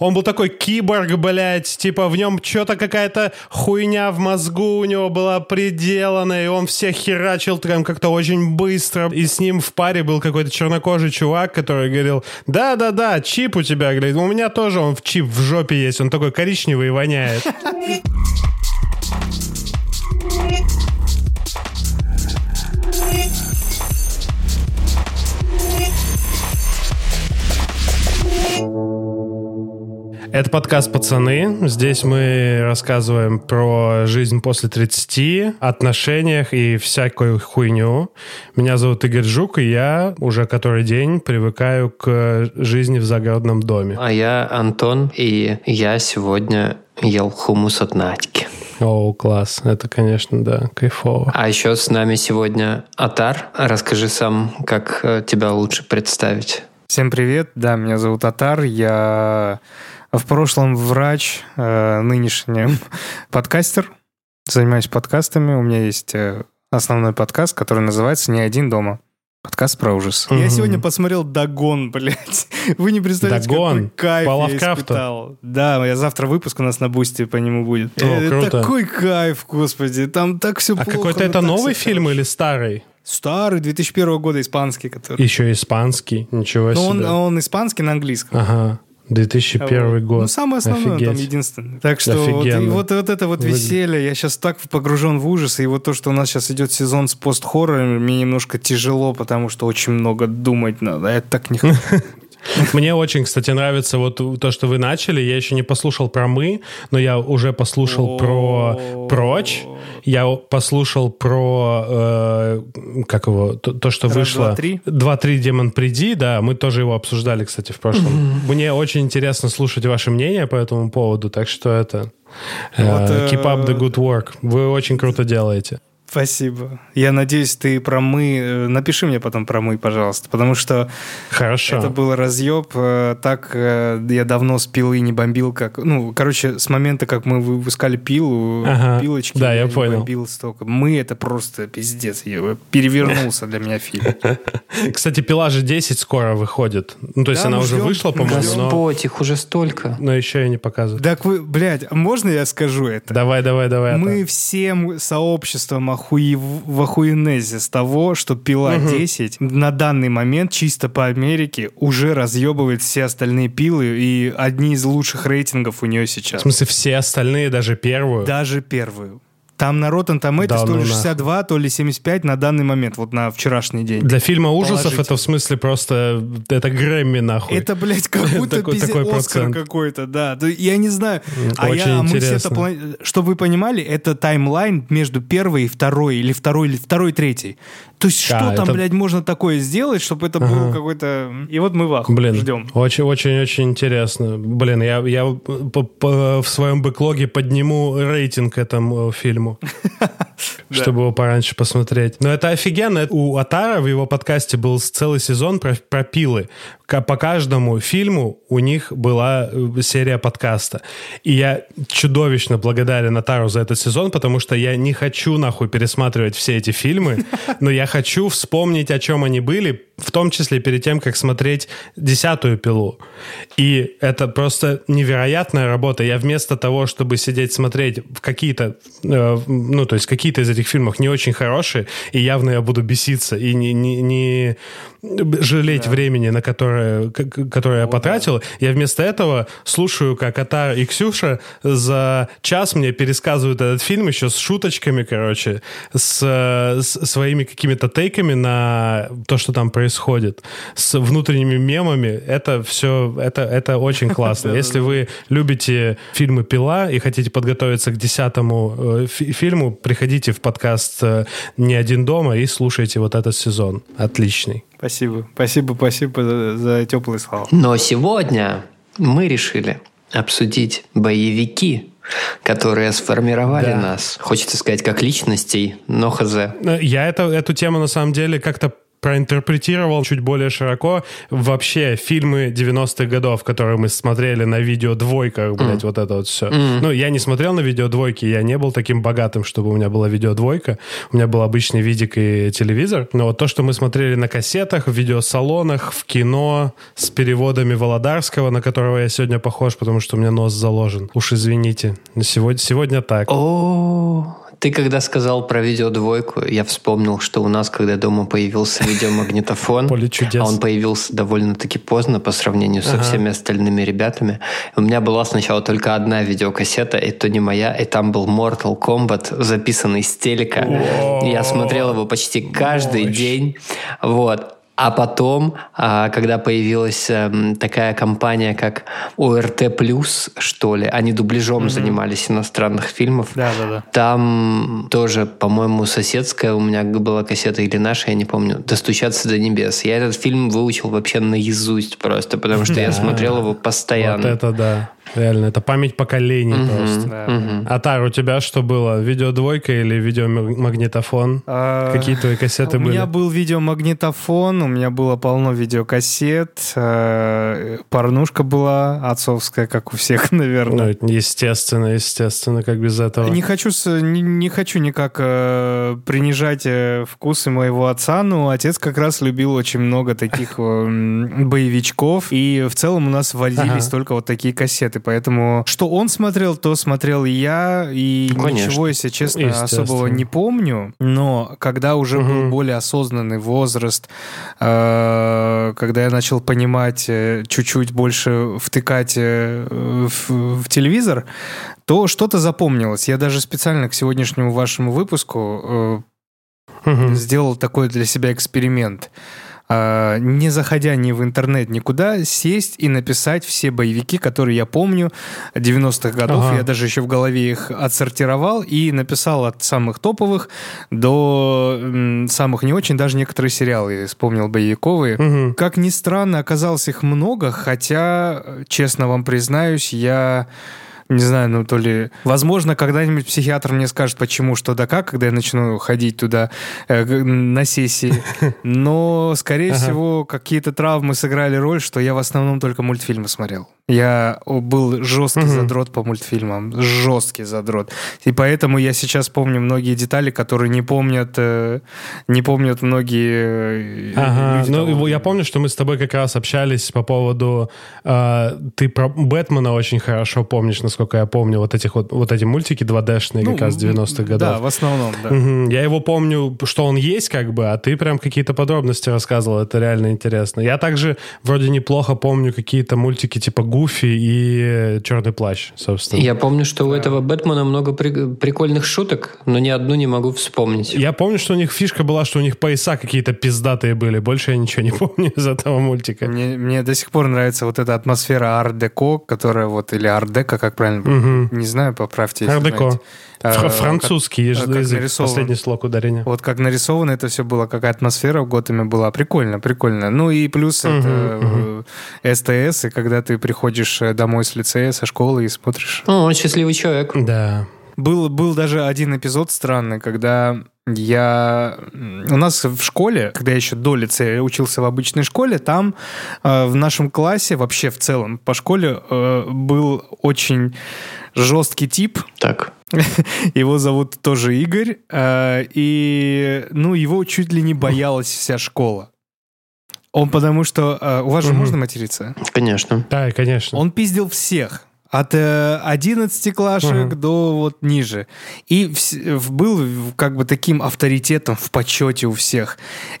Он был такой киборг, блядь, типа в нем что-то какая-то хуйня в мозгу у него была приделана, и он всех херачил прям как-то очень быстро. И с ним в паре был какой-то чернокожий чувак, который говорил, да-да-да, чип у тебя, говорит, у меня тоже он в чип в жопе есть, он такой коричневый и воняет. Это подкаст «Пацаны». Здесь мы рассказываем про жизнь после 30, отношениях и всякую хуйню. Меня зовут Игорь Жук, и я уже который день привыкаю к жизни в загородном доме. А я Антон, и я сегодня ел хумус от Надьки. О, класс. Это, конечно, да, кайфово. А еще с нами сегодня Атар. Расскажи сам, как э, тебя лучше представить. Всем привет. Да, меня зовут Атар. Я в прошлом врач, э, нынешнем подкастер. Занимаюсь подкастами. У меня есть э, основной подкаст, который называется «Не один дома». Подкаст про ужас. Я сегодня посмотрел Дагон, блядь. Вы не представляете, «Дагон» какой кайф по я испытал. Да, я завтра выпуск у нас на Boosty по нему будет. О, Э, круто. Такой кайф, господи. Там так все А плохо. какой-то но это новый фильм хорошо. или старый? Старый, 2001 года, испанский, который. Еще испанский. Ничего Но он, себе. он испанский на английском. Ага. 2001 Вот. год. Ну, самое основное, Офигеть. там единственное. Так что вот, и вот, вот это вот Выглядит. веселье, я сейчас так погружен в ужас, и вот то, что у нас сейчас идет сезон с пост-хоррорами, мне немножко тяжело, потому что очень много думать надо. а Я так не хочу. Мне очень, кстати, нравится вот то, что вы начали. Я еще не послушал про «Мы», но я уже послушал про «Прочь». Я послушал про, э, как его, то, то, что Раз, вышло... два, три. «Два-три, демон, приди», да. Мы тоже его обсуждали, кстати, в прошлом. Мне очень интересно слушать ваше мнение по этому поводу, так что это... э, Вот, э, keep up the good work. Вы очень круто делаете. Спасибо. Я надеюсь, ты про мы... э, Напиши мне потом про мы, пожалуйста, потому что Хорошо. это был разъеб. э, Так э, я давно с пилы не бомбил, как... Ну, короче, с момента, как мы выпускали пилу, Ага. пилочки, Да, я не понял. бомбил столько. Мы — это просто пиздец. Я- Перевернулся для меня фильм. Кстати, «Пила же 10» скоро выходит. Ну, то есть Да, она мы уже ждем. вышла, Мы по-моему, Господь, их уже столько. но еще и не показывают. Так вы, блядь, а можно я скажу это? Давай, давай, давай. Мы это. всем сообществом охуев... в охуенезе с того, что пила 10 на данный момент чисто по Америке уже разъебывает все остальные пилы, и одни из лучших рейтингов у нее В сейчас. смысле, все остальные, даже первую. Даже первую. Там на Rotten Tomatoes Да то ну ли нахуй. 62, то ли 75 на данный момент, вот на вчерашний день. Для фильма ужасов это в смысле просто... Это Грэмми, нахуй. Это, блядь, как будто Такой- пиздец, такой Оскар какой-то, да. Я не знаю. А очень я, а мы все интересно. это Чтобы вы понимали, это таймлайн между первой и второй, или второй, или второй, третьей. То есть что А, там, это- блядь, можно такое сделать, чтобы это был какой-то... И вот мы в ахуе, Блин, ждем. очень-очень-очень интересно. Блин, я, я по- по- в своем бэклоге подниму рейтинг этому э, фильму, чтобы его пораньше посмотреть. Но это офигенно. У Атара в его подкасте был целый сезон про, про пилы. По каждому фильму у них была э, серия подкаста. И я чудовищно благодарен Атару за этот сезон, потому что я не хочу нахуй пересматривать все эти фильмы, но я хочу вспомнить, о чем они были, в том числе перед тем, как смотреть десятую пилу. И это просто невероятная работа. Я вместо того, чтобы сидеть смотреть в какие-то, э, ну, то есть какие-то из этих фильмов не очень хорошие, и явно я буду беситься и не, не, не жалеть времени, на которое, которое я потратил, я вместо этого слушаю, как Атар и Ксюша за час мне пересказывают этот фильм еще с шуточками, короче, с, э, с своими какими-то тейками на то, что там происходит, с внутренними мемами. Это все, это, это очень классно. Если вы любите фильмы «Пила» и хотите подготовиться к десятому э, фи- фильму, приходите в подкаст э, «Не один дома» и слушайте вот этот сезон. Отличный. Спасибо. Спасибо, спасибо за, за теплые слова. Но сегодня мы решили обсудить боевики, которые сформировали Да. нас. Хочется сказать, как личностей, но хз. Э, Я это, эту тему на самом деле как-то проинтерпретировал чуть более широко вообще фильмы 90-х годов, которые мы смотрели на видео двойках, блядь, mm. вот это вот все. Mm. Ну, я не смотрел на видео двойки, я не был таким богатым, чтобы у меня была видео двойка. У меня был обычный видик и телевизор. Но вот то, что мы смотрели на кассетах, в видеосалонах, в кино с переводами Володарского, на которого я сегодня похож, потому что у меня нос заложен. Уж извините. Сегодня, сегодня так. О, ты когда сказал про видеодвойку, я вспомнил, что у нас, когда дома появился видеомагнитофон, а он появился довольно-таки поздно по сравнению со всеми остальными ребятами. У меня была сначала только одна видеокассета, и то не моя, и там был Mortal Kombat, записанный с телека. Я смотрел его почти каждый день. Вот. А потом, а, когда появилась эм, такая компания, как ОРТ+, что ли, они дубляжом mm-hmm. занимались иностранных фильмов. Да, да, да. Там тоже, по-моему, соседская у меня была кассета или наша, я не помню, «Достучаться до небес». Я этот фильм выучил вообще наизусть просто, потому что я смотрел его постоянно. Вот это да. Реально, это память поколений угу, просто. Да. Угу. Атар, у тебя что было? Видеодвойка или видеомагнитофон? А, Какие твои кассеты у были? У меня был видеомагнитофон, у меня было полно видеокассет, э, порнушка была отцовская, как у всех, наверное. Ну, естественно, естественно, как без этого. Не хочу, не, не хочу никак э, принижать э, вкусы моего отца, но отец как раз любил очень много таких боевичков, и в целом у нас водились ага. только вот такие кассеты поэтому что он смотрел, то смотрел и я, и ну, Конечно. ничего, если честно, особого не помню. Но когда уже угу. был более осознанный возраст, э, когда я начал понимать, э, чуть-чуть больше втыкать э, в, в телевизор, то что-то запомнилось. Я даже специально к сегодняшнему вашему выпуску э, угу. сделал такой для себя эксперимент. А, не заходя ни в интернет, никуда, сесть и написать все боевики, которые я помню 90-х годов. Ага. Я даже еще в голове их отсортировал и написал от самых топовых до самых не очень, даже некоторые сериалы вспомнил боевиковые. Угу. Как ни странно, оказалось их много, хотя, честно вам признаюсь, я не знаю, ну то ли... Возможно, когда-нибудь психиатр мне скажет, почему, что да как, когда я начну ходить туда э, на сессии. Но, скорее всего, какие-то травмы сыграли роль, что я в основном только мультфильмы смотрел. Я был жесткий угу. задрот по мультфильмам. Жесткий задрот. И поэтому я сейчас помню многие детали, которые не помнят, э, не помнят многие э, ага. люди. Ну, того. я помню, что мы с тобой как раз общались по поводу... Э, ты про Бэтмена очень хорошо помнишь, насколько насколько я помню, вот этих вот, вот эти мультики 2D-шные ну, как раз 90-х годов. Да, в основном, да. Угу. Я его помню, что он есть как бы, а ты прям какие-то подробности рассказывал, это реально интересно. Я также вроде неплохо помню какие-то мультики типа Гуфи и Черный плащ, собственно. Я помню, что у этого Бэтмена много при- прикольных шуток, но ни одну не могу вспомнить. Я помню, что у них фишка была, что у них пояса какие-то пиздатые были. Больше я ничего не помню из этого мультика. Мне, мне до сих пор нравится вот эта атмосфера арт-деко, которая вот, или арт-дека, как правильно? Угу. Не знаю, поправьте. Ардеко. Французский как, язык, нарисован, последний слог ударения. Вот как нарисовано это все было, какая атмосфера в Готэме была. Прикольно, прикольно. Ну и плюс угу, это угу. СТС, и когда ты приходишь э, домой с лицея, со школы и смотришь. Ну, он счастливый человек. Да. Был, был даже один эпизод странный, когда я... У нас в школе, когда я еще до лицея учился в обычной школе, там э, в нашем классе, вообще в целом по школе, э, был очень жесткий тип. Так. Его зовут тоже Игорь. Э, и, ну, его чуть ли не боялась вся школа. Он потому что... Э, у вас же можно материться? Конечно. Да, конечно. Он пиздил всех от э, 11 клашек uh-huh. до вот ниже. И в, был как бы таким авторитетом в почете у всех.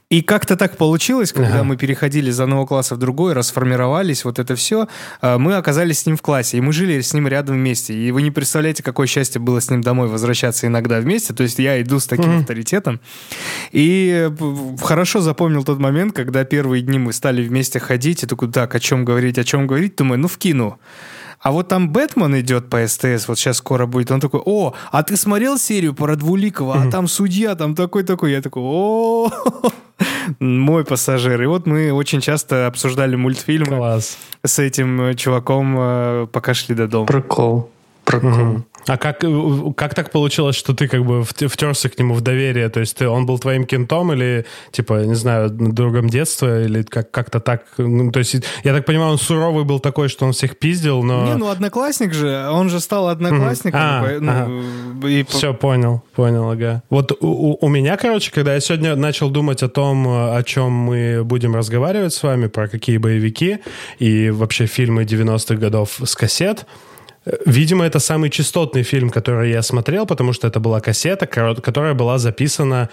И как-то так получилось, когда uh-huh. мы переходили из одного класса в другой, расформировались, вот это все, э, мы оказались с ним в классе, и мы жили с ним рядом вместе. И вы не представляете, какое счастье было с ним домой возвращаться иногда вместе. То есть я иду с таким uh-huh. авторитетом. И хорошо запомнил тот момент, когда первые дни мы стали вместе ходить, и такой, так, о чем говорить, о чем говорить, думаю, ну, вкину. А вот там Бэтмен идет по СТС, вот сейчас скоро будет. Он такой, о, а ты смотрел серию про Двуликова? А там судья, там такой-такой. Я такой, о, мой пассажир. И вот мы очень часто обсуждали мультфильмы Класс. с этим чуваком, э, пока шли до дома. Прикол. Прикол. А как, э, как так получилось, что ты как бы втерся к нему в доверие? То есть ты, он был твоим кентом или, типа, не знаю, другом детства? Или как, как-то так? Ну, то есть, я так понимаю, он суровый был такой, что он всех пиздил, но... Не, ну одноклассник же, он же стал одноклассником. А, ну, ага. и... Все, понял, понял, ага. Вот у, у меня, короче, когда я сегодня начал думать о том, о чем мы будем разговаривать с вами, про какие боевики и вообще фильмы 90-х годов с кассет, Видимо, это самый частотный фильм, который я смотрел, потому что это была кассета, которая была записана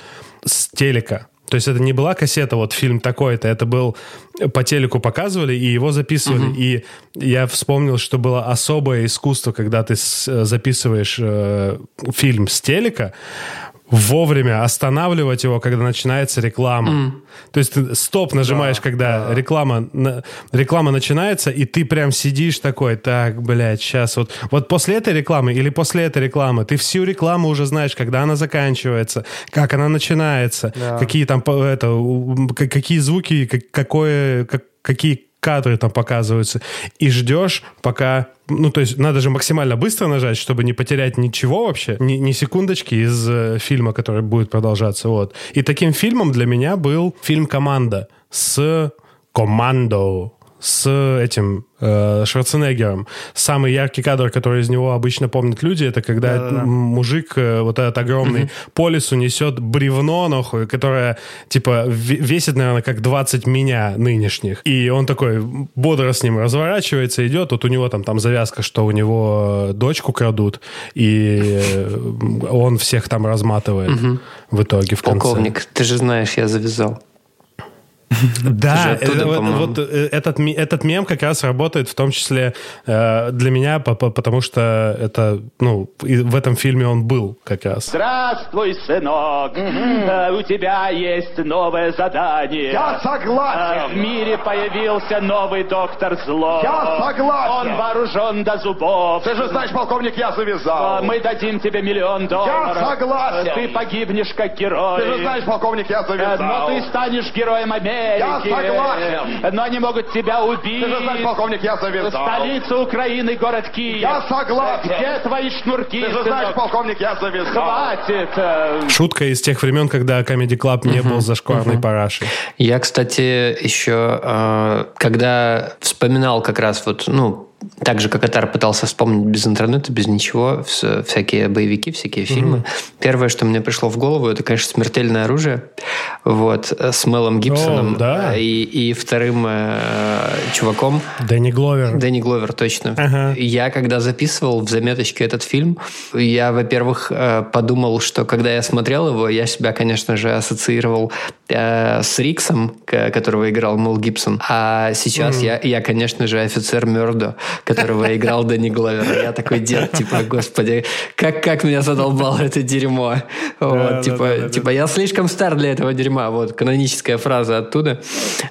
с телека. То есть это не была кассета, вот фильм такой-то, это был по телеку показывали и его записывали. Угу. И я вспомнил, что было особое искусство, когда ты записываешь э, фильм с телека, вовремя останавливать его, когда начинается реклама. Mm. То есть ты стоп нажимаешь, да, когда да. реклама реклама начинается, и ты прям сидишь такой, так, блядь, сейчас вот вот после этой рекламы или после этой рекламы ты всю рекламу уже знаешь, когда она заканчивается, как она начинается, да. какие там это какие звуки, какое как, какие кадры там показываются, и ждешь, пока... Ну, то есть надо же максимально быстро нажать, чтобы не потерять ничего вообще, ни, ни секундочки из э, фильма, который будет продолжаться. Вот. И таким фильмом для меня был фильм «Команда» с «Командо», с этим э, Шварценеггером. Самый яркий кадр, который из него обычно помнят люди, это когда Да-да-да. мужик э, вот этот огромный угу. по лесу несет бревно, нахуй, которое, типа, весит, наверное, как 20 меня нынешних. И он такой бодро с ним разворачивается, идет. Вот у него там, там завязка, что у него дочку крадут, и э, он всех там разматывает угу. в итоге в конце. Полковник, ты же знаешь, я завязал. Да, оттуда, вот, вот э, этот, этот мем как раз работает в том числе э, для меня, потому что это, ну, в этом фильме он был как раз. Здравствуй, сынок, угу. у тебя есть новое задание. Я согласен. В мире появился новый доктор зло. Я согласен. Он вооружен до зубов. Ты же знаешь, полковник, я завязал. Мы дадим тебе миллион долларов. Я согласен. Ты погибнешь как герой. Ты же знаешь, полковник, я завязал. Но ты станешь героем Америки. Америки. Я согласен. Но они могут тебя убить. Ты же знаешь, полковник, я завязал. Столица Украины, город Киев. Я согласен. Где твои шнурки, Ты же знаешь, полковник, я завязал. Хватит. Шутка из тех времен, когда Comedy Club не был зашкварной uh парашей. Я, кстати, еще, э, когда вспоминал как раз вот, ну, так же, как Атар пытался вспомнить без интернета, без ничего, всякие боевики, всякие фильмы. Mm-hmm. Первое, что мне пришло в голову, это, конечно, «Смертельное оружие». Вот, с Мелом Гибсоном. Oh, да. и, и вторым э, чуваком. Дэнни Гловер. Дэнни Гловер, точно. Uh-huh. Я, когда записывал в заметочке этот фильм, я, во-первых, э, подумал, что когда я смотрел его, я себя, конечно же, ассоциировал э, с Риксом, которого играл Мел Гибсон. А сейчас mm-hmm. я, я, конечно же, офицер Мердо которого играл Дэнни Гловер. Я такой дед, типа, господи, как, как меня задолбало это дерьмо. Вот, типа, типа, я слишком стар для этого дерьма. Вот, каноническая фраза оттуда.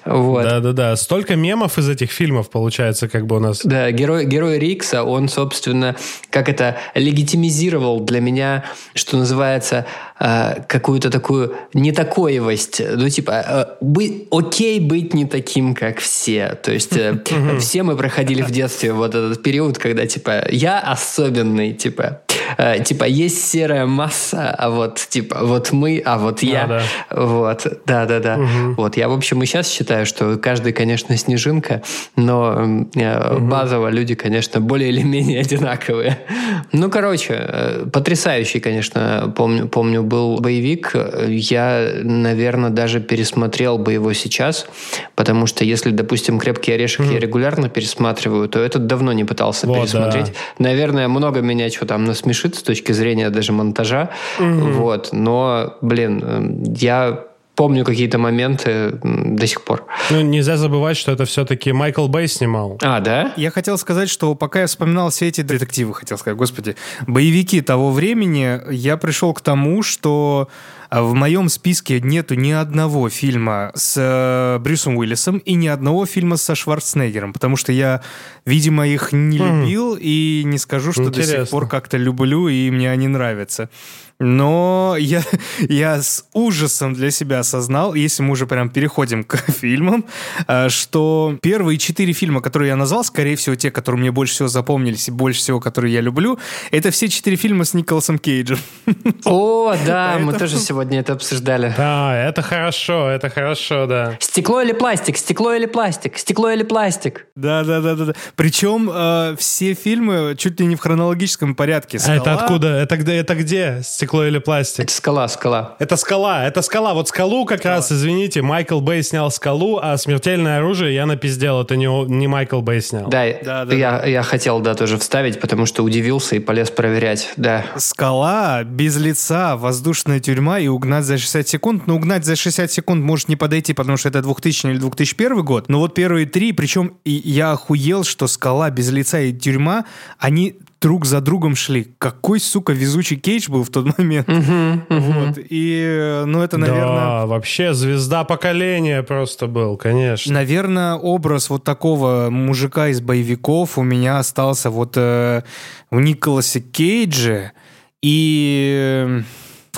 Вот. Да-да-да. Столько мемов из этих фильмов получается, как бы у нас. Да, герой, герой Рикса, он, собственно, как это, легитимизировал для меня, что называется, э, какую-то такую нетакоевость. Ну, типа, э, быть, окей быть не таким, как все. То есть, э, все мы проходили в детстве вот этот период, когда, типа, я особенный, типа, э, типа, есть серая масса, а вот, типа, вот мы, а вот я. А, да. Вот, да-да-да. Угу. Вот, я, в общем, и сейчас считаю, что каждый, конечно, снежинка, но э, угу. базово люди, конечно, более или менее одинаковые. Ну, короче, э, потрясающий, конечно, помню, помню, был боевик. Я, наверное, даже пересмотрел бы его сейчас, потому что если, допустим, «Крепкий орешек» угу. я регулярно пересматриваю, то этот давно не пытался вот, пересмотреть. Да. Наверное, много меня чего там насмешит с точки зрения даже монтажа. Угу. Вот. Но, блин, эм, я помню какие-то моменты до сих пор. Ну, нельзя забывать, что это все-таки Майкл Бэй снимал. А, да? Я хотел сказать, что пока я вспоминал все эти детективы, хотел сказать, господи, боевики того времени, я пришел к тому, что в моем списке нету ни одного фильма с э, Брюсом Уиллисом и ни одного фильма со Шварценеггером, потому что я, видимо, их не хм. любил и не скажу, что Интересно. до сих пор как-то люблю и мне они нравятся. Но я, я с ужасом для себя осознал, если мы уже прям переходим к фильмам, э, что первые четыре фильма, которые я назвал, скорее всего, те, которые мне больше всего запомнились и больше всего, которые я люблю, это все четыре фильма с Николасом Кейджем. О, да, мы тоже сегодня это обсуждали. Да, это хорошо, это хорошо, да. Стекло или пластик, стекло или пластик, стекло или пластик. Да, да, да, да. да. Причем э, все фильмы чуть ли не в хронологическом порядке. А это откуда? Это где? Это где? Стекло или пластик? Это скала, скала. Это скала, это скала. Вот скалу как скала. раз, извините, Майкл Бэй снял скалу, а смертельное оружие я напиздел. Это не, не Майкл Бэй снял. Да, да, да, я, да. я хотел, да, тоже вставить, потому что удивился и полез проверять, да. Скала, без лица, воздушная тюрьма и угнать за 60 секунд. Но угнать за 60 секунд может не подойти, потому что это 2000 или 2001 год. Но вот первые три, причем я охуел, что скала без лица и тюрьма, они друг за другом шли. Какой, сука, везучий Кейдж был в тот момент. Uh-huh, uh-huh. Вот. И, ну, это, наверное... Да, вообще звезда поколения просто был, конечно. Наверное, образ вот такого мужика из боевиков у меня остался вот э, в Николасе Кейдже и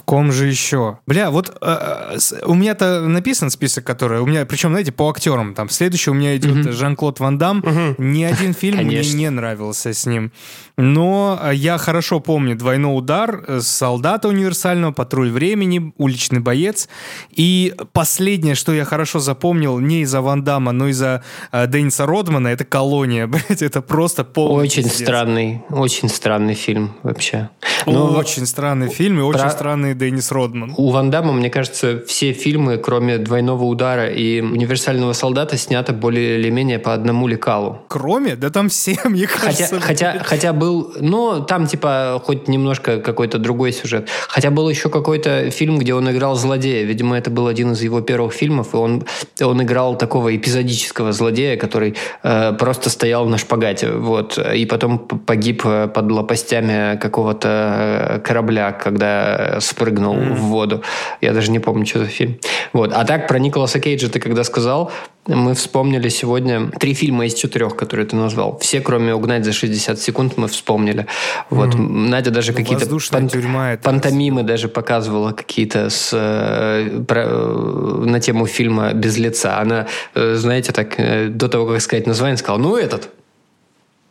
ком же еще? Бля, вот э, э у меня-то написан список, который... У меня, причем, знаете, по актерам. Там следующий у меня идет mm-hmm. Жан-Клод Ван Дам. Mm-hmm. Ни один фильм мне не нравился с ним. Но э, я хорошо помню «Двойной удар», э, «Солдата универсального», «Патруль времени», «Уличный боец». И последнее, что я хорошо запомнил, не из-за Ван Дамма, но из-за э, Денниса Родмана, это «Колония». Блять, это просто полный Очень пиздец. странный, очень странный фильм вообще. Но очень странный фильм и очень про... Деннис Родман. У Ван Дамма, мне кажется, все фильмы, кроме «Двойного удара» и «Универсального солдата», сняты более или менее по одному лекалу. Кроме? Да там все, мне кажется. Хотя, хотя, хотя был... Ну, там типа хоть немножко какой-то другой сюжет. Хотя был еще какой-то фильм, где он играл злодея. Видимо, это был один из его первых фильмов, и он, он играл такого эпизодического злодея, который э, просто стоял на шпагате. Вот. И потом погиб э, под лопастями какого-то э, корабля, когда спрыгнул прыгнул mm. в воду. Я даже не помню, что за фильм. Вот. А так, про Николаса Кейджа ты когда сказал, мы вспомнили сегодня три фильма из четырех, которые ты назвал. Все, кроме «Угнать за 60 секунд», мы вспомнили. Вот. Mm. Надя даже ну, какие-то пан- тюрьма это пантомимы даже показывала какие-то с, э, про, э, на тему фильма «Без лица». Она, э, знаете, так, э, до того, как сказать название, сказала, ну, этот,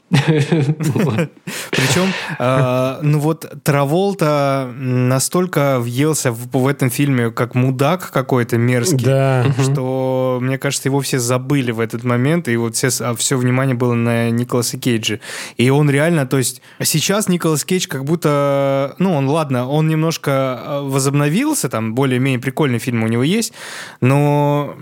причем, э, ну вот Траволта настолько въелся в, этом фильме как мудак какой-то мерзкий, что, мне кажется, его все забыли в этот момент, и вот все, а внимание было на Николаса Кейджа. И он реально, то есть сейчас Николас Кейдж как будто, ну он, ладно, он немножко э, возобновился, там более-менее прикольный фильм у него есть, но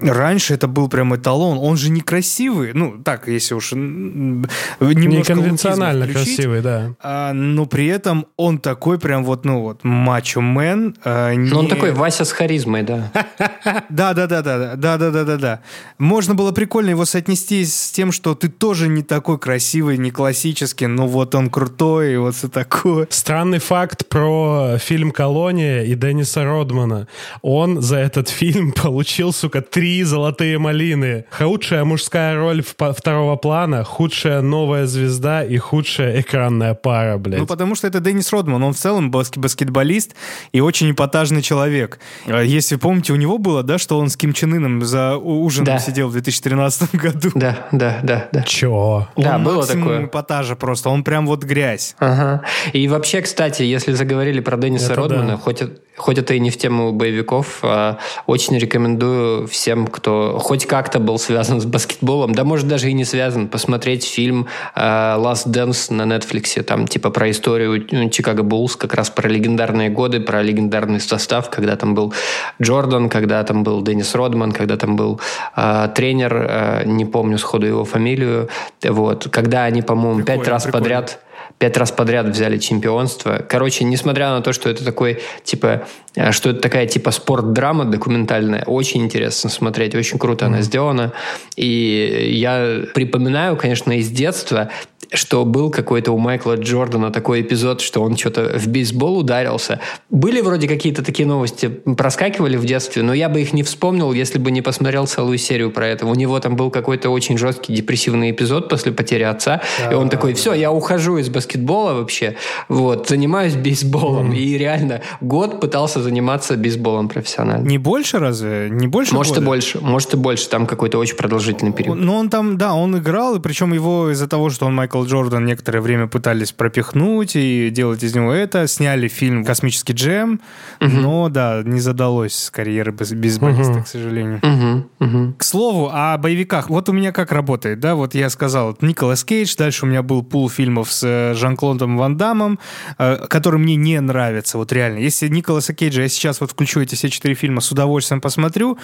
Раньше это был прям эталон. Он же некрасивый. Ну, так, если уж немножко Неконвенционально красивый, да. А, но при этом он такой прям вот, ну вот, мачо-мен. А, не... Он такой Вася с харизмой, да. Да-да-да-да. Да-да-да-да-да. Можно было прикольно его соотнести с тем, что ты тоже не такой красивый, не классический, но вот он крутой, и вот все такое. Странный факт про фильм «Колония» и Денниса Родмана. Он за этот фильм получил, сука, три золотые малины. Худшая мужская роль второго плана, худшая новая звезда и худшая экранная пара, блядь. Ну, потому что это Деннис Родман. Он в целом баск- баскетболист и очень эпатажный человек. А если помните, у него было, да, что он с Ким Чен Ыном за ужином да. сидел в 2013 году. Да, да, да. да. Чё? Да, он было такое. эпатажа просто. Он прям вот грязь. Ага. И вообще, кстати, если заговорили про Денниса это Родмана, да. хоть хоть это и не в тему боевиков, а очень рекомендую всем, кто хоть как-то был связан с баскетболом, да может даже и не связан, посмотреть фильм а, Last Dance на Netflix, там типа про историю Чикаго Буллс, как раз про легендарные годы, про легендарный состав, когда там был Джордан, когда там был Деннис Родман, когда там был э, тренер, э, не помню сходу его фамилию, вот, когда они, по-моему, пять раз прикольно. подряд пять раз подряд взяли чемпионство. Короче, несмотря на то, что это такой, типа, э, что это такая, типа, спорт-драма документальная, очень интересно смотреть, очень круто mm-hmm. она сделана. И я припоминаю, конечно, из детства что был какой-то у Майкла Джордана такой эпизод, что он что-то в бейсбол ударился. Были вроде какие-то такие новости, проскакивали в детстве, но я бы их не вспомнил, если бы не посмотрел целую серию про это. У него там был какой-то очень жесткий депрессивный эпизод после потери отца, да, и он такой, все, я ухожу из баскетбола вообще. Вот, занимаюсь бейсболом. И реально год пытался заниматься бейсболом профессионально. Не больше разве? Не больше Может года? и больше. Может и больше. Там какой-то очень продолжительный период. Ну, он там, да, он играл, и причем его из-за того, что он Майкл Джордан некоторое время пытались пропихнуть и делать из него это, сняли фильм «Космический джем», но, да, не задалось с карьеры бейс- бейсболиста, к сожалению. Мгм, мгм. К слову, о боевиках. Вот у меня как работает, да, вот я сказал, Николас Кейдж, дальше у меня был пул фильмов с э, Жан-Клодом Ван Дамом, э, который мне не нравится, вот реально. Если Николаса Кейджа я сейчас вот включу эти все четыре фильма, с удовольствием посмотрю,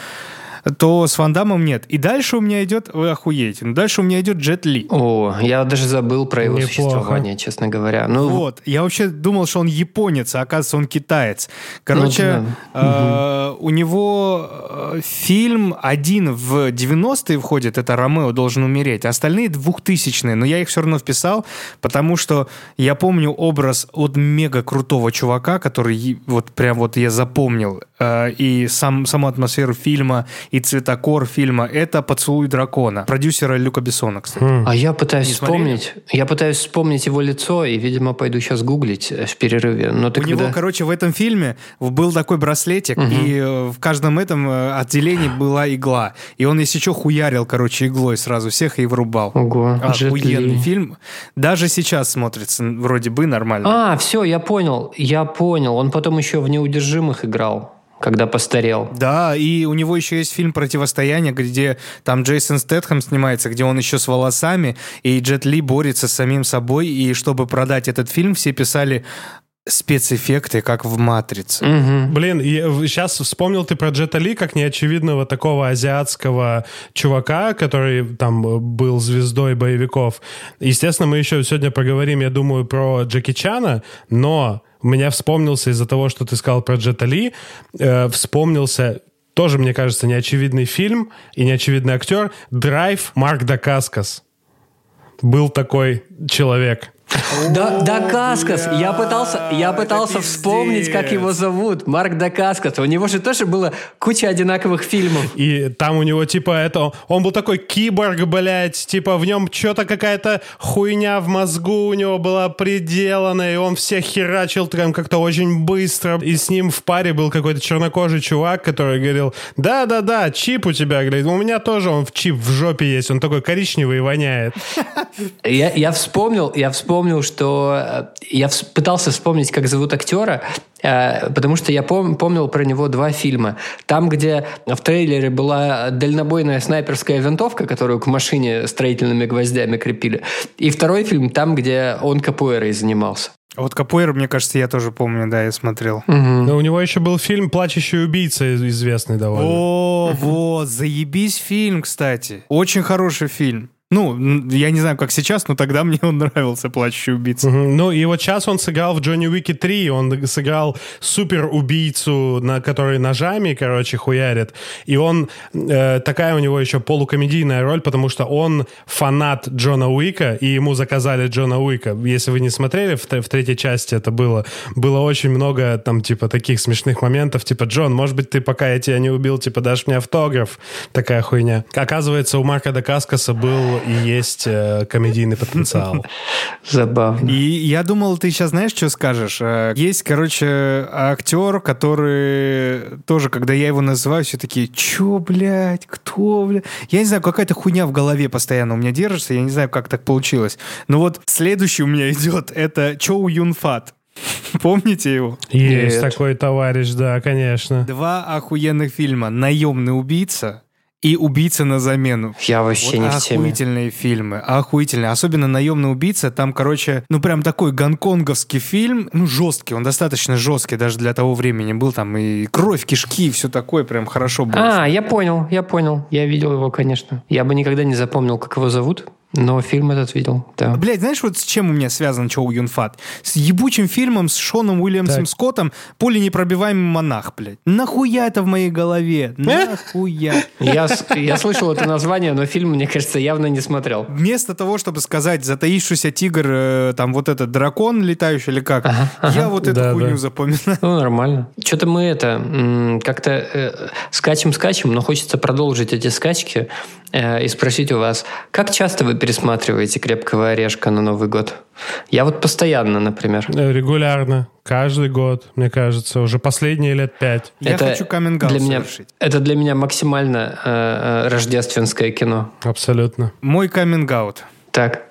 то с Ван Дамом нет. И дальше у меня идет, вы охуеете, но дальше у меня идет Джет Ли. О, я даже забыл про его Неплохо. существование, честно говоря. Ну, Вот, я вообще думал, что он японец, а оказывается он китаец. Короче, Ну, э, у него э, фильм один в 90-е входит, это «Ромео должен умереть», а остальные 2000-е, но я их все равно вписал, потому что я помню образ от мега крутого чувака, который вот прям вот я запомнил, э, и сам, саму атмосферу фильма, и цветокор фильма, это «Поцелуй дракона», продюсера Люка Бессона, кстати. А я пытаюсь Не смотрели? вспомнить. Я пытаюсь вспомнить его лицо, и, видимо, пойду сейчас гуглить э, в перерыве. Но ты У когда... него, короче, в этом фильме был такой браслетик, и э, в каждом этом э, отделении была игла. И он, если что, хуярил, короче, иглой сразу всех и врубал. Ого, Охуенный фильм. Даже сейчас смотрится вроде бы нормально. А, все, я понял. Я понял. Он потом еще в «Неудержимых» играл, когда постарел. Да, и у него еще есть фильм «Противостояние», где там Джейсон Стэтхэм снимается, где он еще с волосами, и Джет Ли борется с самим собой, и чтобы продать этот фильм, все писали спецэффекты, как в «Матрице». Мгм. Блин, сейчас вспомнил ты про Джета Ли как неочевидного такого азиатского чувака, который там был звездой боевиков. Естественно, мы еще сегодня поговорим, я думаю, про Джеки Чана, но меня вспомнился из-за того, что ты сказал про Джета Ли, э, вспомнился тоже, мне кажется, неочевидный фильм и неочевидный актер «Драйв» Марк Дакаскас. Был такой человек. Да, Дакаскас. Я пытался, я пытался вспомнить, как его зовут. Марк Дакаскас. У него же тоже было куча одинаковых фильмов. И там у него, типа, это... Он был такой киборг, блядь, типа, в нем что-то какая-то хуйня в мозгу у него была приделана, и он всех херачил прям как-то очень быстро. И с ним в паре был какой-то чернокожий чувак, который говорил, да-да-да, чип у тебя, говорит, у меня тоже он в чип в жопе есть, он такой коричневый и воняет. Я, я вспомнил, я вспомнил, что э, я пытался вспомнить, как зовут актера, э, потому что я пом- помнил про него два фильма. Там, где в трейлере была дальнобойная снайперская винтовка, которую к машине строительными гвоздями крепили. И второй фильм, там, где он капуэрой занимался. А Вот Капуэр, мне кажется, я тоже помню, да, я смотрел. Но у него еще был фильм «Плачущий убийца» известный довольно. О, вот, заебись фильм, кстати. Очень хороший фильм. Ну, я не знаю, как сейчас, но тогда мне он нравился, «Плачущий убийца». Мгм. Ну, и вот сейчас он сыграл в Джонни Уике 3, он сыграл супер-убийцу, на, который ножами, короче, хуярит. И он, э, такая у него еще полукомедийная роль, потому что он фанат Джона Уика, и ему заказали Джона Уика. Если вы не смотрели, в, в третьей части это было, было очень много там, типа, таких смешных моментов, типа, Джон, может быть, ты, пока я тебя не убил, типа, дашь мне автограф? Такая хуйня. Оказывается, у Марка Дакаскаса был и есть э, комедийный потенциал. Забавно. И я думал, ты сейчас знаешь, что скажешь? Э, Есть, короче, актер, который тоже, когда я его называю, все такие, чё, блядь, кто, блядь? Я не знаю, какая-то хуйня в голове постоянно у меня держится, я не знаю, как так получилось. Но вот следующий у меня идет, это Чоу Юн Фат. Помните его? Есть Нет. такой товарищ, да, конечно. Два охуенных фильма «Наемный убийца» и «Убийца на замену». Я вообще Вот не в теме. охуительные фильмы, охуительные. Особенно «Наемный убийца», там, короче, ну прям такой гонконговский фильм, ну жесткий, он достаточно жесткий даже для того времени был, там и кровь, кишки, и все такое прям хорошо было. А, я понял, я понял. Я видел его, конечно. Я бы никогда не запомнил, как его зовут, но фильм этот видел, да. Блять, знаешь, вот с чем у меня связан Чоу Юн Фат? С ебучим фильмом с Шоном Уильямсом Так. Скоттом «Пуленепробиваемый монах», блядь. Нахуя это в моей голове? Нахуя? Я, я слышал это название, но фильм, мне кажется, явно не смотрел. Вместо того, чтобы сказать «затаившийся тигр», э, там вот этот дракон летающий или как, я вот эту Да, хуйню да. запоминаю. Ну, нормально. Что-то мы это как-то э, скачем-скачем, но хочется продолжить эти скачки. Э, и спросить у вас, как часто вы пересматриваете «Крепкого орешка» на Новый год? Я вот постоянно, например. Э, регулярно. Каждый год, мне кажется. Уже последние лет пять. Я это хочу каминг для меня, совершить. Это для меня максимально э, э, рождественское кино. Абсолютно. Мой каминг-аут. Так.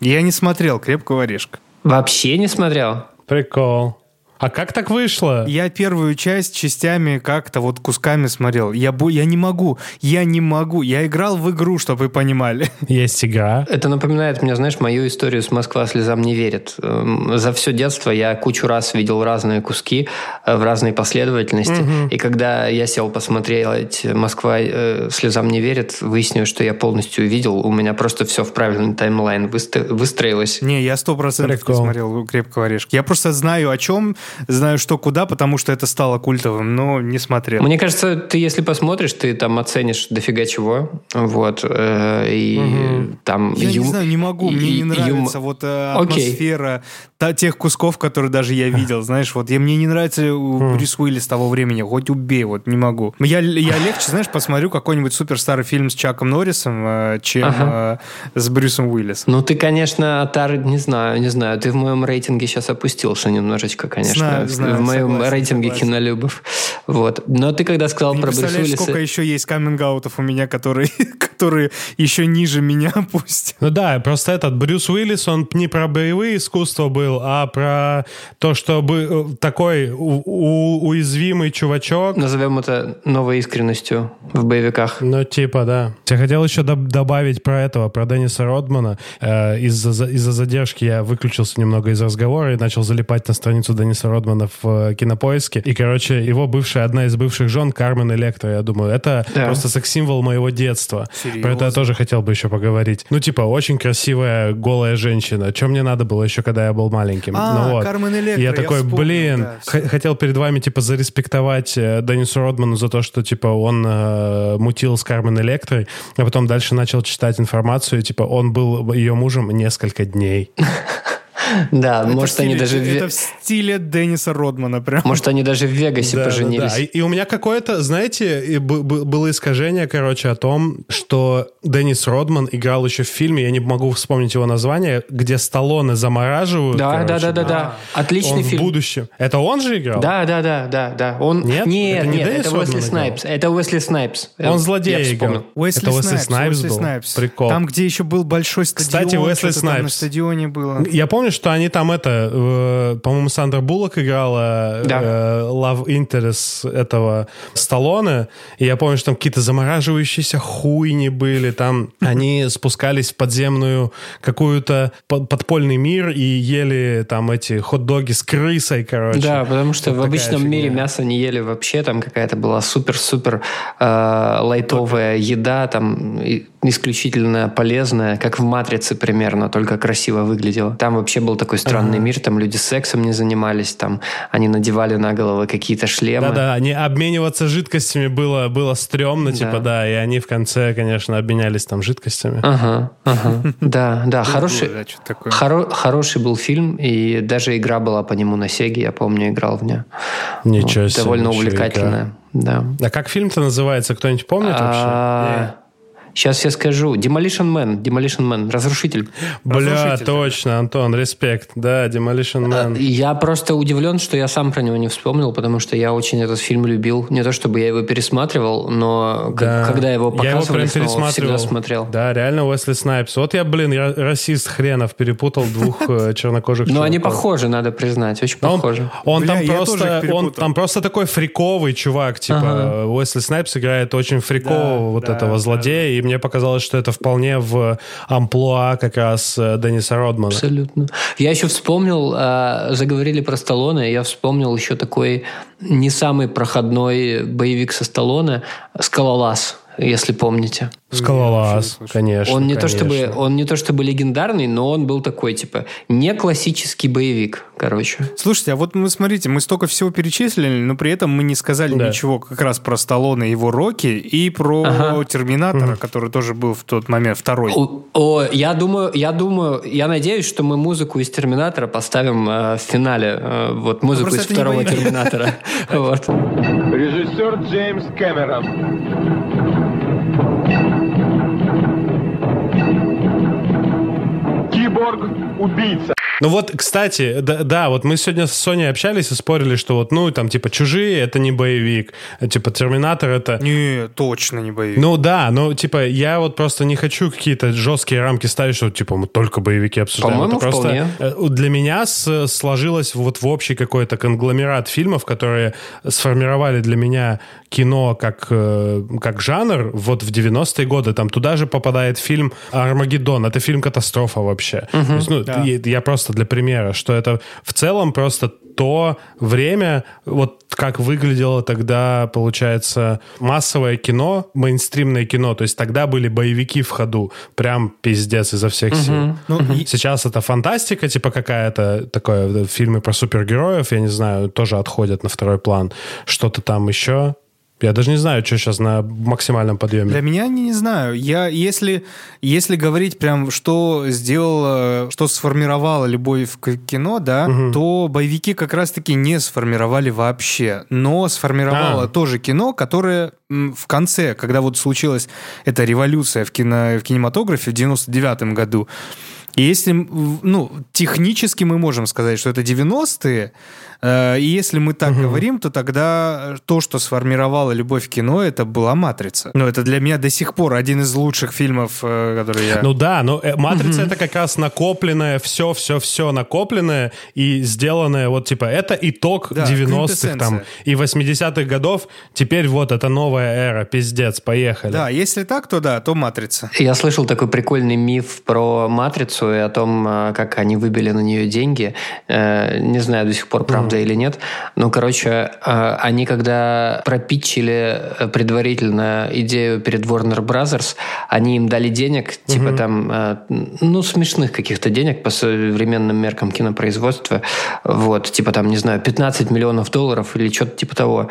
Я не смотрел «Крепкого орешка». Вообще не смотрел? Прикол. А как так вышло? Я первую часть частями как-то вот кусками смотрел. Я, бу... я не могу, я не могу. Я играл в игру, чтобы вы понимали. Есть игра. Это напоминает мне, знаешь, мою историю с «Москва слезам не верит». Эм, за все детство я кучу раз видел разные куски э, в разной последовательности. Угу. И когда я сел посмотреть «Москва э, слезам не верит», выяснилось, что я полностью увидел. У меня просто все в правильный таймлайн выстроилось. Не, я сто процентов смотрел «Крепкого орешка». Я просто знаю, о чем знаю, что куда, потому что это стало культовым, но не смотрел. Мне кажется, ты если посмотришь, ты там оценишь дофига чего, вот, э, и угу. там... Я ю... не знаю, не могу, мне не нравится ю... вот э, атмосфера та, тех кусков, которые даже я видел, знаешь, вот, я, мне не нравится хм. Брюс Уиллис того времени, хоть убей, вот, не могу. Я, я легче, знаешь, посмотрю какой-нибудь супер старый фильм с Чаком Норрисом, э, чем ага. с Брюсом Уиллисом. Ну, ты, конечно, Тар, не знаю, не знаю, ты в моем рейтинге сейчас опустился немножечко, конечно. Знаю, знаю, в моем согласен, рейтинге согласен. кинолюбов. Вот. Но ты когда сказал ты про Брюса Уиллиса... сколько еще есть каминг у меня, которые, которые еще ниже меня пусть. Ну да, просто этот Брюс Уиллис, он не про боевые искусства был, а про то, что бы э, такой у, у, уязвимый чувачок. Назовем это новой искренностью в боевиках. Ну, типа, да. Я хотел еще добавить про этого, про Денниса Родмана. Э, из-за из задержки я выключился немного из разговора и начал залипать на страницу Денниса Родмана в э, кинопоиске. И, короче, его бывшая, одна из бывших жен, Кармен Электро, я думаю, это да. просто секс-символ моего детства. Серьезно? Про это я тоже хотел бы еще поговорить. Ну, типа, очень красивая голая женщина. Чем мне надо было еще, когда я был маленьким? А, ну, вот. Кармен Электро, я такой, вспомнил, блин, да, хотел перед вами, типа, зареспектовать э, Деннису Родману за то, что, типа, он э, мутил с Кармен Электрой, а потом дальше начал читать информацию, типа, он был ее мужем несколько дней. Да, это может, стиле, они даже... Это в стиле Денниса Родмана прям. Может, они даже в Вегасе да, поженились. Да, да. И, и у меня какое-то, знаете, было искажение, короче, о том, что Деннис Родман играл еще в фильме, я не могу вспомнить его название, где Сталлоне замораживают. Да, короче, да, да, да, да. Отличный он фильм. в будущем. Это он же играл? Да, да, да, да, да. Он... Нет? Нет, это не нет, Деннис это Уэсли Снайпс. Это Уэсли Снайпс. Он злодей играл. Уэсли это Уэсли Снайпс, был. Снайпс. Прикол. Там, где еще был большой стадион. Кстати, Уэсли Снайпс. на стадионе было. Я помню, что они там это э, по-моему, Сандра Буллок играла да. э, Love Interest этого Сталлоне, и я помню, что там какие-то замораживающиеся хуйни были, там они спускались в подземную какую-то подпольный мир и ели там эти хот-доги с крысой, короче. Да, потому что вот в обычном фигня. мире мясо не ели вообще, там какая-то была супер-супер э, лайтовая еда, там исключительно полезная, как в «Матрице» примерно, только красиво выглядела. Там вообще был такой странный ага. мир, там люди сексом не занимались, там они надевали на головы какие-то шлемы. Да-да, они обмениваться жидкостями было, было стрёмно, типа, да. типа, да, и они в конце, конечно, обменялись там жидкостями. Ага, ага, да, да, хороший, хороший был фильм, и даже игра была по нему на Сеге, я помню, играл в нее. Ничего себе. Довольно увлекательная, да. А как фильм-то называется, кто-нибудь помнит вообще? Сейчас я скажу. Demolition Man. Demolition Man. Разрушитель. Бля, Разрушитель. точно, Антон, респект. Да, Demolition Man. Я просто удивлен, что я сам про него не вспомнил, потому что я очень этот фильм любил. Не то, чтобы я его пересматривал, но да. когда его показывали, я его снова, всегда смотрел. Да, реально Уэсли Снайпс. Вот я, блин, я расист хренов перепутал двух э, чернокожих Но они похожи, надо признать. Очень похожи. Он там просто он там просто такой фриковый чувак. Типа Уэсли Снайпс играет очень фрикового вот этого злодея, и мне показалось, что это вполне в амплуа как раз э, Денниса Родмана. Абсолютно. Я еще вспомнил, э, заговорили про Сталлоне, я вспомнил еще такой не самый проходной боевик со Сталлоне «Скалолаз», если помните. Скалолаз, конечно. Он не конечно. то чтобы он не то чтобы легендарный, но он был такой типа не классический боевик, короче. Слушайте, а вот мы смотрите, мы столько всего перечислили, но при этом мы не сказали да. ничего как раз про Сталлоне, его Рокки и про ага. Терминатора, который тоже был в тот момент второй. О, о, я думаю, я думаю, я надеюсь, что мы музыку из Терминатора поставим э, в финале, э, вот музыку из второго Терминатора. Режиссер Джеймс Кэмерон. Киборг – убийца. Ну вот, кстати, да, да, вот мы сегодня с Соней общались и спорили, что вот, ну, там, типа, «Чужие» — это не боевик, типа, «Терминатор» — это... Не, точно не боевик. Ну да, но, типа, я вот просто не хочу какие-то жесткие рамки ставить, что, типа, мы только боевики обсуждаем. По-моему, это просто вполне. э, для меня с- сложилось вот в общий какой-то конгломерат фильмов, которые сформировали для меня кино как, э, как жанр вот в 90-е годы. Там туда же попадает фильм «Армагеддон». Это фильм-катастрофа вообще. То есть, ну, Да. я- я просто для примера, что это в целом просто то время, вот как выглядело тогда, получается, массовое кино, мейнстримное кино. То есть тогда были боевики в ходу. Прям пиздец изо всех сил. Ну, и- Сейчас это фантастика, типа какая-то такое, э, фильмы про супергероев, я не знаю, тоже отходят на второй план. Что-то там еще. Я даже не знаю, что сейчас на максимальном подъеме. Для меня не, не знаю. Я, если, если говорить прям, что сделало, что сформировало любовь к кино, да, то боевики как раз-таки не сформировали вообще. Но сформировало А. тоже кино, которое в конце, когда вот случилась эта революция в, кино, в кинематографе в 99 году, и если, ну, технически мы можем сказать, что это 90-е, э, и если мы так говорим, то тогда то, что сформировало любовь к кино, это была «Матрица». Ну, это для меня до сих пор один из лучших фильмов, э, которые я... Ну да, но э, матрица это как раз накопленное, все, все, все накопленное и сделанное, вот типа, это итог Да, 90-х там и 80-х годов. Теперь вот это новая эра, пиздец, поехали. Да, если так, то да, то «Матрица». Я слышал такой прикольный миф про «Матрицу» и о том, э, как они выбили на нее деньги. Э, Не знаю до сих пор, правда или нет. Ну, короче, э, они когда пропитчили э, предварительно идею перед Warner Brothers, они им дали денег, типа там, э, ну, смешных каких-то денег по современным меркам кинопроизводства. Вот, типа там, не знаю, 15 миллионов долларов или что-то типа того.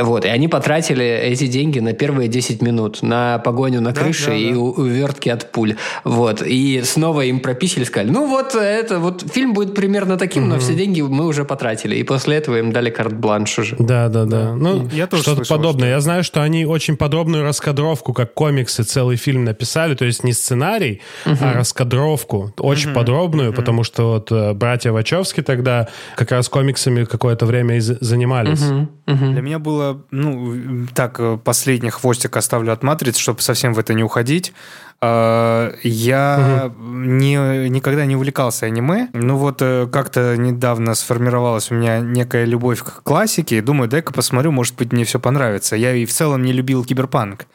Вот, и они потратили эти деньги на первые 10 минут, на погоню на Да, крыше да, и да. у- увертки от пуль. Вот, и снова им прописали, сказали, ну вот, это вот фильм будет примерно таким, но все деньги мы уже потратили. И после этого им дали карт-бланш уже. Да, да, да. Ну, Я тоже что-то слышал, подобное. Я знаю, что они очень подробную раскадровку, как комиксы, целый фильм написали. То есть не сценарий, а раскадровку. Очень подробную, потому что вот э, братья Вачовски тогда как раз комиксами какое-то время и за- занимались. Для меня было, ну, так, э, последний хвостик оставлю от «Матрицы», чтобы совсем в это не уходить. А, Я не, никогда не увлекался аниме. Ну вот э, как-то недавно сформировалась у меня некая любовь к классике. Думаю, дай-ка посмотрю, может быть, мне все понравится. Я и в целом не любил киберпанк.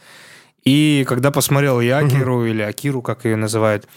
И когда посмотрел и Акиру, или Акиру, как ее называют,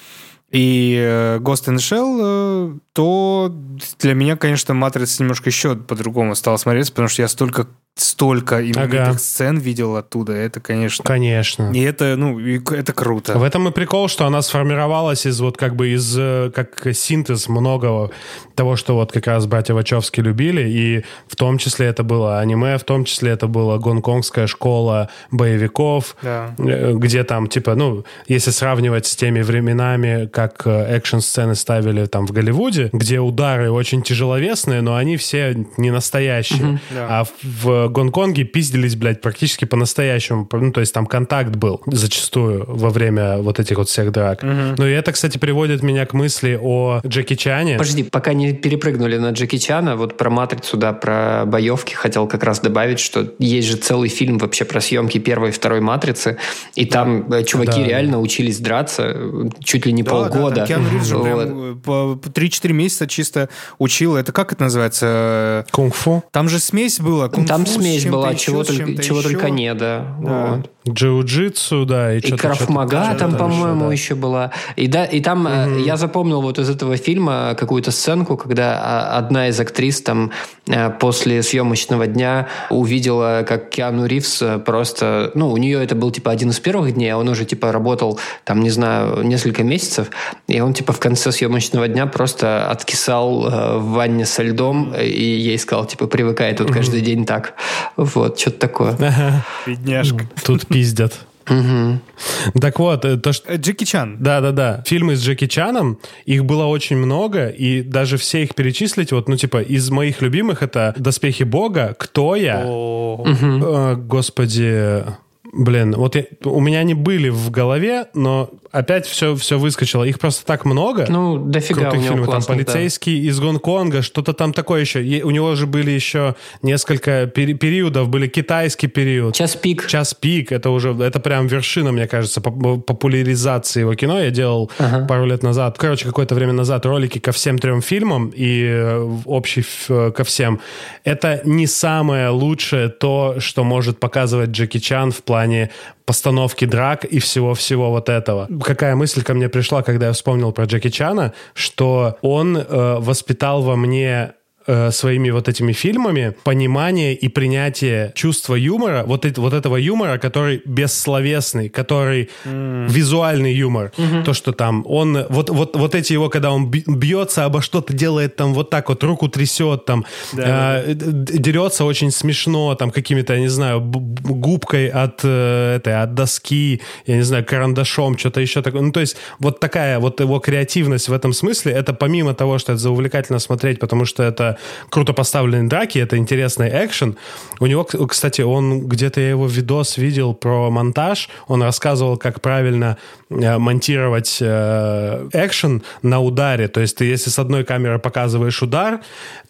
и э, Ghost in the Shell, то для меня, конечно, «Матрица» немножко еще по-другому стала смотреться, потому что я столько, столько именитых Ага. сцен видел оттуда. Это, конечно... Конечно. И это, ну, это круто. В этом и прикол, что она сформировалась из вот как бы из э, как синтез многого того, что вот как раз братья Вачовски любили, и в том числе это было аниме, в том числе это была гонконгская школа боевиков, Да. э, где там типа, ну, если сравнивать с теми временами, как э, экшн-сцены ставили там в Голливуде, где удары очень тяжеловесные, но они все не настоящие. Угу, да. А в Гонконге пиздились, блядь, практически по-настоящему. Ну, то есть там контакт был зачастую во время вот этих вот всех драк. Угу. Ну и это, кстати, приводит меня к мысли о Джеки Чане. Подожди, пока не перепрыгнули на Джеки Чана, вот про «Матрицу», да, про боевки хотел как раз добавить, что есть же целый фильм вообще про съемки первой и второй «Матрицы», и там э, да. чуваки да, реально учились драться э, чуть ли не да, полгода. Да, там Киану Ривз же вот. Э, прям 3-4 три месяца чисто учил. Это как это называется? Кунг-фу. Там же смесь была. Там смесь была, еще, чего, только, чего только не, да. да. Вот. Джиу-джитсу, да. И, и крафмага там, по-моему, да. еще была. И, да, и там угу. я запомнил вот из этого фильма какую-то сценку, когда а, одна из актрис там э, после съемочного дня увидела, как Киану Ривз э, просто... Ну, у нее это был, типа, один из первых дней, а он уже, типа, работал, там, не знаю, несколько месяцев, и он, типа, в конце съемочного дня просто откисал э, в ванне со льдом, и ей сказал, типа, привыкай тут каждый день так. Вот, что-то такое. Ага. Бедняжка. Тут пиздят. Так вот, э, то, что Э, Джеки Чан. Да-да-да. Фильмы с Джеки Чаном, их было очень много, и даже все их перечислить, вот, ну, типа, из моих любимых это «Доспехи Бога», «Кто я?», О, э, господи, блин, вот я- у меня они были в голове, но опять все, все выскочило. Их просто так много. Ну, дофига крутых фильмов. Там полицейский да. из Гонконга, что-то там такое еще. И у него же были еще несколько пери- периодов. Были китайский период. Час пик. Час пик. Это уже, это прям вершина, мне кажется, популяризации его кино. Я делал ага. пару лет назад, короче, какое-то время назад ролики ко всем трем фильмам и э, общий ко всем. Это не самое лучшее то, что может показывать Джеки Чан в плане постановки драк и всего-всего вот этого. Какая мысль ко мне пришла, когда я вспомнил про Джеки Чана, что он э, воспитал во мне э, своими вот этими фильмами понимание и принятие чувства юмора, вот, это, вот этого юмора, который бессловесный, который mm. визуальный юмор. Mm-hmm. То, что там он, вот, вот, вот эти его, когда он бьется обо что-то, делает там вот так вот, руку трясет, там, да, э, дерется очень смешно, там, какими-то, я не знаю, губкой от, э, этой, от доски, я не знаю, карандашом, что-то еще такое. Ну, то есть вот такая вот его креативность в этом смысле, это помимо того, что это увлекательно смотреть, потому что это круто поставленные драки, это интересный экшен. У него, кстати, он где-то я его видос видел про монтаж, он рассказывал, как правильно э, монтировать э, экшен на ударе. То есть ты, если с одной камеры показываешь удар,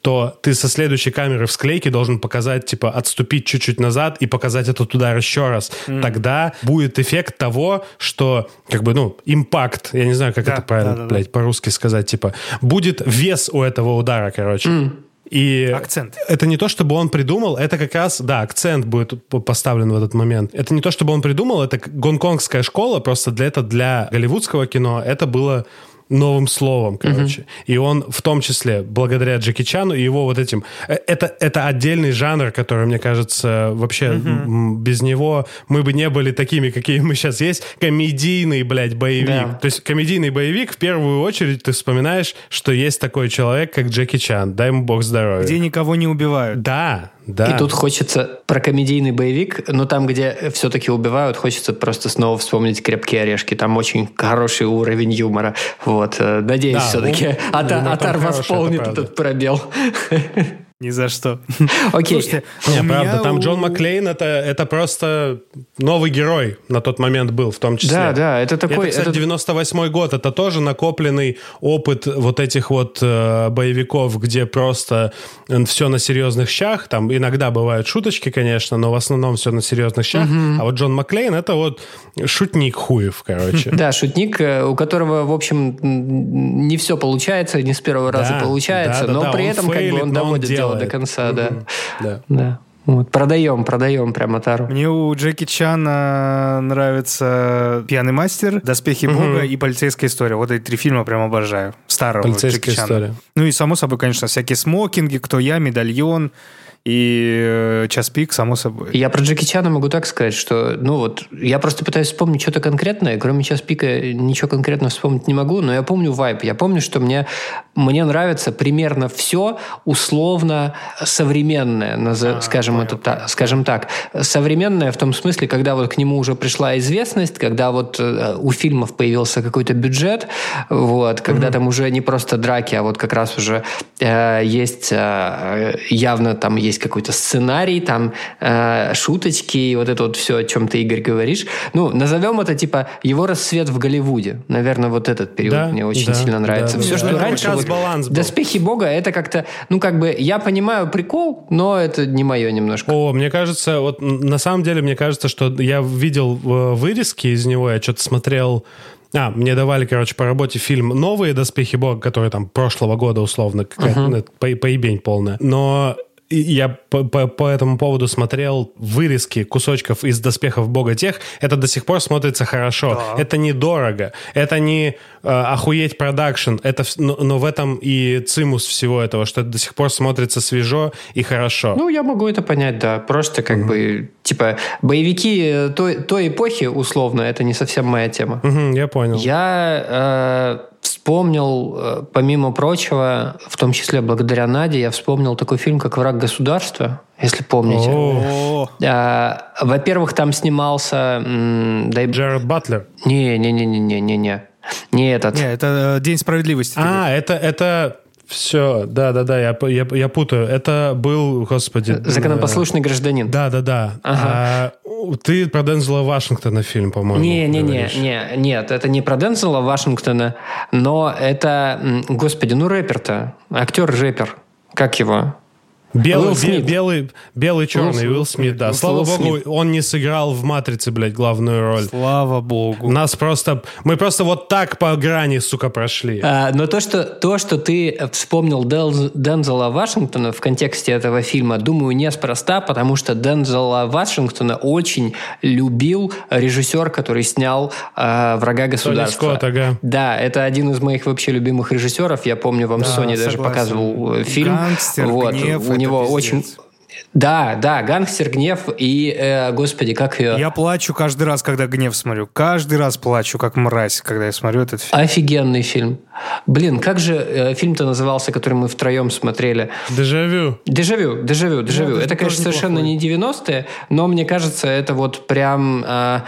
то ты со следующей камеры в склейке должен показать, типа, отступить чуть-чуть назад и показать этот удар еще раз. Mm. Тогда будет эффект того, что, как бы, ну, импакт, я не знаю, как да, это правильно, да, да, блядь, по-русски сказать, типа, будет вес у этого удара, короче. Mm. И акцент. Это не то, чтобы он придумал, это как раз, да, акцент будет поставлен в этот момент. Это не то, чтобы он придумал, это гонконгская школа, просто для это для голливудского кино это было новым словом, короче. Mm-hmm. И он в том числе, благодаря Джеки Чану и его вот этим... Э, это, это отдельный жанр, который, мне кажется, вообще mm-hmm. без него мы бы не были такими, какие мы сейчас есть. Комедийный, блядь, боевик. Да. То есть комедийный боевик, в первую очередь ты вспоминаешь, что есть такой человек, как Джеки Чан. Дай ему бог здоровья. Где никого не убивают. Да, да. И тут хочется про комедийный боевик, но там, где все-таки убивают, хочется просто снова вспомнить «Крепкие орешки». Там очень хороший уровень юмора. Вот. Э, надеюсь, да, все-таки ум, Атар, Атар восполнит этот пробел. Ни за что. Окей. Слушайте, не, правда, там Джон Маклейн это, это просто новый герой на тот момент был, в том числе. Да, да, это такой... Это, кстати, 98 год, это тоже накопленный опыт вот этих вот э, боевиков, где просто все на серьезных щах, там иногда бывают шуточки, конечно, но в основном все на серьезных щах, угу. а вот Джон Маклейн это вот шутник хуев, короче. Да, шутник, э, у которого, в общем, не все получается, не с первого раза получается, но при этом как бы он доводит дело дело до конца, да. Да. да. Вот, продаем, продаем прямо тару. Мне у Джеки Чана нравится «Пьяный мастер», «Доспехи угу. Бога» и «Полицейская история». Вот эти три фильма прям обожаю. Старого Полицейская Джеки история. Чана. Ну и, само собой, конечно, всякие смокинги, «Кто я», «Медальон», и э, час пик, само собой. Я про Джеки Чана могу так сказать, что, ну вот, я просто пытаюсь вспомнить что-то конкретное, кроме час пика ничего конкретно вспомнить не могу, но я помню вайп, я помню, что мне, мне нравится примерно все условно современное, назов, а, скажем, понял, это, понял. скажем так. Современное в том смысле, когда вот к нему уже пришла известность, когда вот э, у фильмов появился какой-то бюджет, вот, когда mm-hmm. там уже не просто драки, а вот как раз уже э, есть э, явно там есть есть какой-то сценарий, там э, шуточки, и вот это вот все, о чем ты, Игорь, говоришь. Ну, назовем это типа его рассвет в Голливуде. Наверное, вот этот период да, мне очень да, сильно нравится. Да, все, да, что да, раньше... Вот, баланс был. Доспехи Бога, это как-то, ну, как бы, я понимаю прикол, но это не мое немножко. О, мне кажется, вот на самом деле, мне кажется, что я видел э, вырезки из него, я что-то смотрел а, мне давали, короче, по работе фильм «Новые доспехи Бога», который там прошлого года условно, какая-то uh-huh. по поебень полная. Но я по, по, по этому поводу смотрел вырезки кусочков из «Доспехов Бога тех», это до сих пор смотрится хорошо. Да. Это недорого, это не э, охуеть продакшн, это, но, но в этом и цимус всего этого, что это до сих пор смотрится свежо и хорошо. Ну, я могу это понять, да. Просто как mm-hmm. бы, типа, боевики той, той эпохи, условно, это не совсем моя тема. Mm-hmm, я понял. Я... Э, вспомнил, э, помимо прочего, в том числе благодаря Наде, я вспомнил такой фильм, как «Враг государства», если помните. А, во-первых, там снимался... Дай... Джерард Батлер? Не-не-не-не-не-не. Не этот. Не, это э, «День справедливости». А, это, это Все, да-да-да, я, я, я путаю. Это был, господи... Законопослушный гражданин. Да-да-да. Ага. А, ты про Дензела Вашингтона фильм, по-моему, Не-не-не, не, нет, это не про Дензела Вашингтона, но это, господи, ну рэпер-то, актер-рэпер. Как его? Белый, бе, белый, белый, черный Уилл, Уилл Смит, да. Слава Уилл богу, Смит. он не сыграл в «Матрице», блядь, главную роль. Слава богу. Нас просто... Мы просто вот так по грани, сука, прошли. А, но то что, то, что ты вспомнил Дел, Дензела Вашингтона в контексте этого фильма, думаю, неспроста, потому что Дензела Вашингтона очень любил режиссер, который снял э, «Врага государства». Скотт, ага. Да, это один из моих вообще любимых режиссеров. Я помню, вам да, Sony даже показывал э, фильм. Гангстер, вот. гнев, него очень... Да, да, гангстер, гнев и, э, господи, как ее... Я плачу каждый раз, когда гнев смотрю. Каждый раз плачу, как мразь, когда я смотрю этот фильм. Офигенный фильм. Блин, как же э, фильм-то назывался, который мы втроем смотрели? Дежавю. Дежавю, дежавю, дежавю. Да, это, конечно, совершенно не 90-е, но мне кажется, это вот прям э,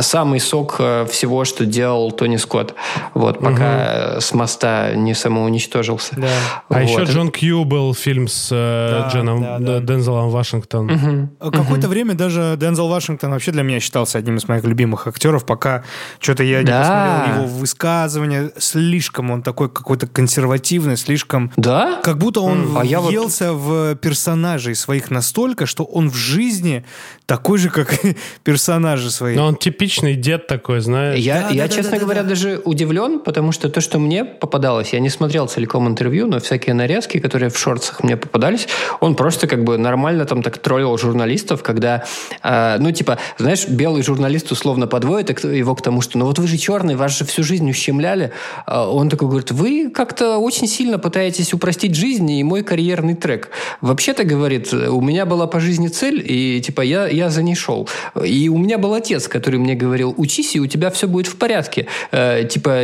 самый сок э, всего, что делал Тони Скотт. Вот, пока угу. с моста не самоуничтожился. Да. А вот. еще Джон Кью был фильм с э, да, Дженом да, да. Дензелом Вашингтон. Угу. Какое-то угу. время даже Дензел Вашингтон вообще для меня считался одним из моих любимых актеров, пока что-то я да. не посмотрел его высказывания. Слишком он такой какой-то консервативный, слишком... Да? Как будто он а въелся вот... в персонажей своих настолько, что он в жизни такой же, как персонажи свои. Но он типичный дед такой, знаешь. Я, да, я да, честно да, говоря, да. даже удивлен, потому что то, что мне попадалось, я не смотрел целиком интервью, но всякие нарезки, которые в шорцах мне попадались, он просто как бы нормально там так троллил журналистов, когда, э, ну, типа, знаешь, белый журналист условно подводит его к тому, что, ну, вот вы же черный, вас же всю жизнь ущемляли. А он такой говорит, вы как-то очень сильно пытаетесь упростить жизнь и мой карьерный трек. Вообще-то, говорит, у меня была по жизни цель, и, типа, я, я за ней шел. И у меня был отец, который мне говорил, учись, и у тебя все будет в порядке. Э, типа...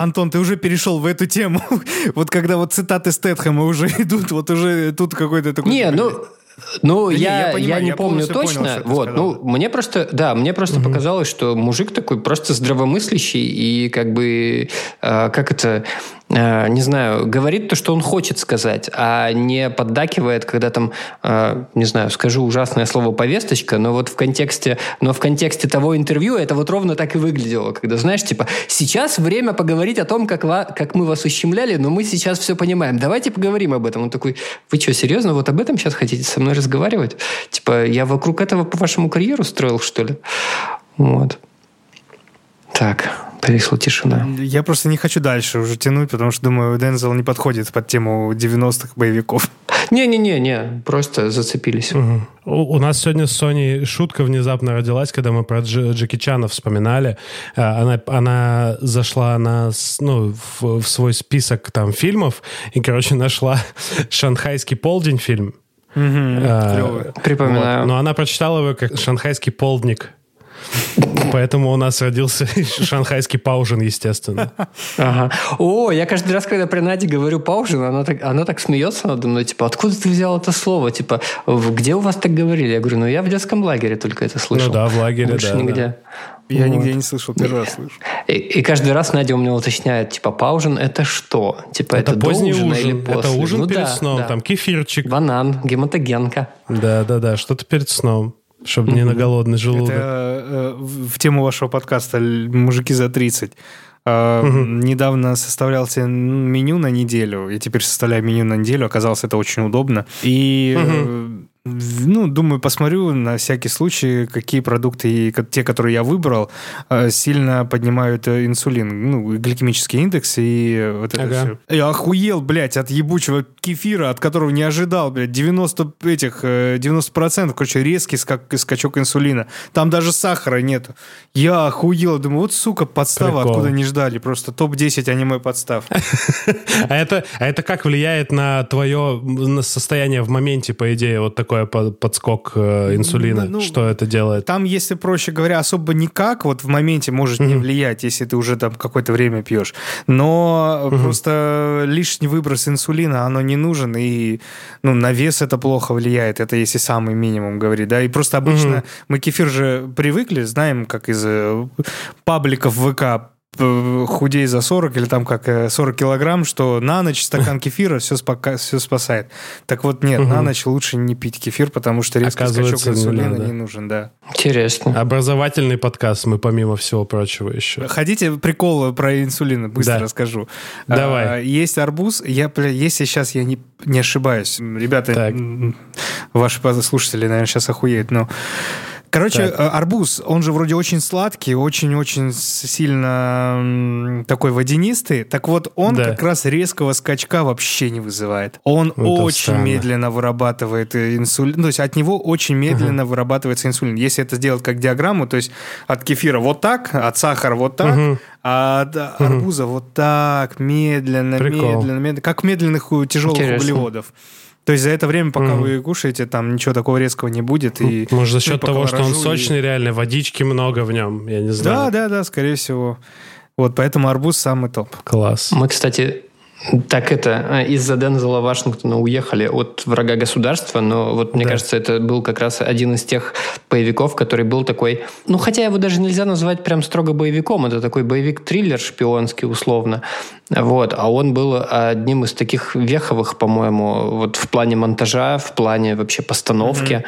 Антон, ты уже перешел в эту тему. вот когда вот цитаты Стэтхэма уже идут, вот уже тут какой-то такой... Не, ну... Ну, да я, я, понимаю, я не я помню точно. Понял, вот, ну, мне просто, да, мне просто угу. показалось, что мужик такой просто здравомыслящий и как бы, э, как это, не знаю, говорит то, что он хочет сказать, а не поддакивает, когда там, э, не знаю, скажу ужасное слово повесточка, но вот в контексте, но в контексте того интервью это вот ровно так и выглядело, когда, знаешь, типа, сейчас время поговорить о том, как, ва, как мы вас ущемляли, но мы сейчас все понимаем, давайте поговорим об этом. Он такой, вы что, серьезно, вот об этом сейчас хотите со мной разговаривать? Типа, я вокруг этого по вашему карьеру строил, что ли? Вот. Так, повисла тишина. Я просто не хочу дальше уже тянуть, потому что думаю, Дензел не подходит под тему 90-х боевиков. Не-не-не-не, просто зацепились. Угу. У, у нас сегодня с Соней шутка внезапно родилась, когда мы про Дж, Джеки Чана вспоминали. А, она, она зашла на, ну, в, в свой список там фильмов и, короче, нашла «Шанхайский полдень» фильм. Угу, а, Припоминаю. Вот. Но она прочитала его как «Шанхайский полдник». Поэтому у нас родился шанхайский паужин, естественно. Ага. О, я каждый раз, когда при Наде говорю паужин, она так, она так смеется надо мной, типа, откуда ты взял это слово? Типа, где у вас так говорили? Я говорю, ну я в детском лагере только это слышал. Ну да, в лагере, Больше да. нигде. Да. Я вот. нигде не слышал, первый раз слышу. И, и каждый раз Надя у меня уточняет, типа, паужин это что? Типа, это, это поздний ужин, или после? Это ужин ну, перед да, сном, да. там кефирчик. Банан, гематогенка. Да-да-да, что-то перед сном. Чтобы не на голодный желудок. Это э, в тему вашего подкаста «Мужики за 30». Uh, угу. Недавно составлялся меню на неделю, и теперь составляю меню на неделю. Оказалось, это очень удобно. И угу. Ну, думаю, посмотрю на всякий случай, какие продукты, те, которые я выбрал, э, сильно поднимают э, инсулин, ну, гликемический индекс и вот это ага. все. Я охуел, блядь, от ебучего кефира, от которого не ожидал, блядь, 90 этих, 90%, э, короче, резкий скак, скачок инсулина. Там даже сахара нет. Я охуел, думаю, вот, сука, подстава, Прикол. откуда не ждали, просто топ-10 аниме подстав. А это, а это как влияет на твое состояние в моменте, по идее, вот такое такой подскок э, инсулина? Ну, что это делает? Там, если проще говоря, особо никак вот в моменте может mm-hmm. не влиять, если ты уже там какое-то время пьешь. Но mm-hmm. просто лишний выброс инсулина, оно не нужен, и ну, на вес это плохо влияет. Это если самый минимум говорить, да. И просто обычно mm-hmm. мы кефир же привыкли, знаем, как из э, пабликов ВК худей за 40 или там как 40 килограмм, что на ночь стакан кефира все, спока, все спасает. Так вот, нет, угу. на ночь лучше не пить кефир, потому что резкий скачок инсулина не, не нужен, да. Интересно. Образовательный подкаст мы помимо всего прочего еще. Хотите прикол про инсулин? Быстро да. расскажу. Давай. А, есть арбуз, я, если сейчас я не, не ошибаюсь, ребята, так. ваши слушатели, наверное, сейчас охуеют, но Короче, так. Э, арбуз, он же вроде очень сладкий, очень-очень сильно такой водянистый. Так вот, он да. как раз резкого скачка вообще не вызывает. Он Это очень странно. медленно вырабатывает инсулин. То есть от него очень медленно uh-huh. вырабатывается инсулин. Если это сделать как диаграмму, то есть от кефира вот так, от сахара вот так, uh-huh. а от uh-huh. арбуза вот так, медленно, Прикол. медленно, медленно. Как медленных тяжелых Интересно. углеводов. То есть за это время, пока mm. вы кушаете, там ничего такого резкого не будет. И, Может, за счет ну, того, что он сочный, и... реально, водички много в нем, я не знаю. Да, да, да, скорее всего. Вот, поэтому арбуз самый топ. Класс. Мы, кстати, так это, а, из-за Дензела Вашингтона уехали от врага государства, но вот мне да. кажется, это был как раз один из тех боевиков, который был такой, ну хотя его даже нельзя назвать прям строго боевиком, это такой боевик-триллер шпионский условно, вот, а он был одним из таких веховых, по-моему, вот в плане монтажа, в плане вообще постановки,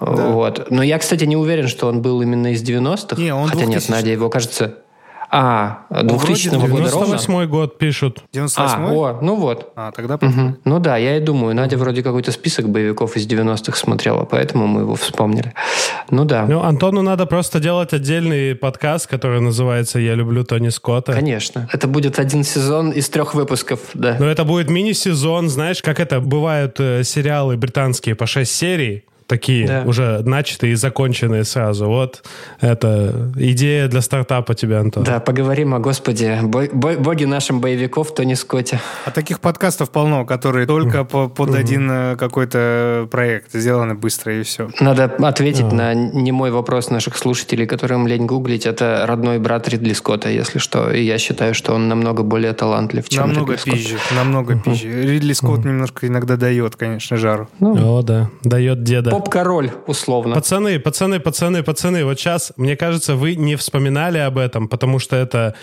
mm-hmm, вот. Да. Но я, кстати, не уверен, что он был именно из 90-х, не, он хотя 2000... нет, Надя его, кажется, а, 2000 года ровно? 98 год пишут. 98 А, о, ну вот. А, тогда угу. Ну да, я и думаю, Надя вроде какой-то список боевиков из 90-х смотрела, поэтому мы его вспомнили. Ну да. Ну, Антону надо просто делать отдельный подкаст, который называется «Я люблю Тони Скотта». Конечно. Это будет один сезон из трех выпусков, да. Но это будет мини-сезон, знаешь, как это бывают э, сериалы британские по 6 серий, такие да. уже начатые и законченные сразу. Вот это идея для стартапа тебя, Антон. Да, поговорим о Господе, бо- бо- боге нашим боевиков Тони Скотте. А таких подкастов полно, которые только по- под один э, какой-то проект сделаны быстро и все. Надо ответить на немой вопрос наших слушателей, которым лень гуглить. Это родной брат Ридли Скотта, если что. И я считаю, что он намного более талантлив, чем намного Ридли пизже, Скотт. Намного uh пизже. Ридли Скотт немножко иногда дает, конечно, жару. Ну, О, да. Дает деда поп-король, условно. Пацаны, пацаны, пацаны, пацаны, вот сейчас, мне кажется, вы не вспоминали об этом, потому что это,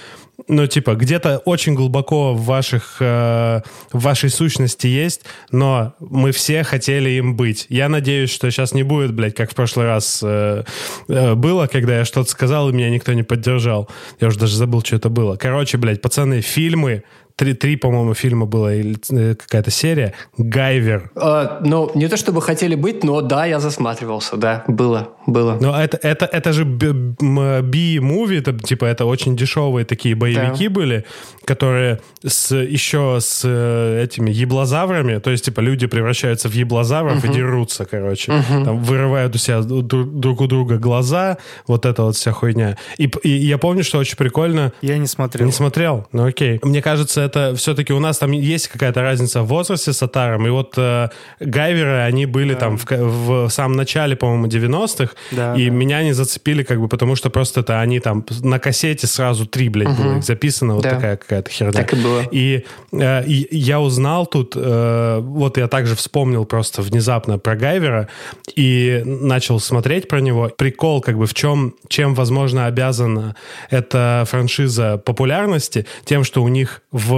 ну, типа, где-то очень глубоко в, ваших, э, в вашей сущности есть, но мы все хотели им быть. Я надеюсь, что сейчас не будет, блядь, как в прошлый раз э, э, было, когда я что-то сказал, и меня никто не поддержал. Я уже даже забыл, что это было. Короче, блядь, пацаны, фильмы три, три по-моему, фильма было или э, какая-то серия. Гайвер. А, ну, не то чтобы хотели быть, но да, я засматривался, да, было, было. Но это, это, это же би-муви, это, типа, это очень дешевые такие боевики да. были, которые с, еще с э, этими еблозаврами, то есть, типа, люди превращаются в еблозавров угу. и дерутся, короче. Угу. Там вырывают у себя друг у друга глаза, вот эта вот вся хуйня. И, и я помню, что очень прикольно. Я не смотрел. Не смотрел? Ну окей. Мне кажется, это все-таки у нас там есть какая-то разница в возрасте с Атаром. И вот э, гайверы, они были да. там в, в самом начале, по-моему, 90-х. Да, и да. меня не зацепили, как бы, потому что просто это они там на кассете сразу три, блядь, угу. было записано. Вот да. такая какая-то херня. Так и было. И, э, и я узнал тут, э, вот я также вспомнил просто внезапно про Гайвера и начал смотреть про него. Прикол, как бы, в чем, чем, возможно, обязана эта франшиза популярности, тем, что у них в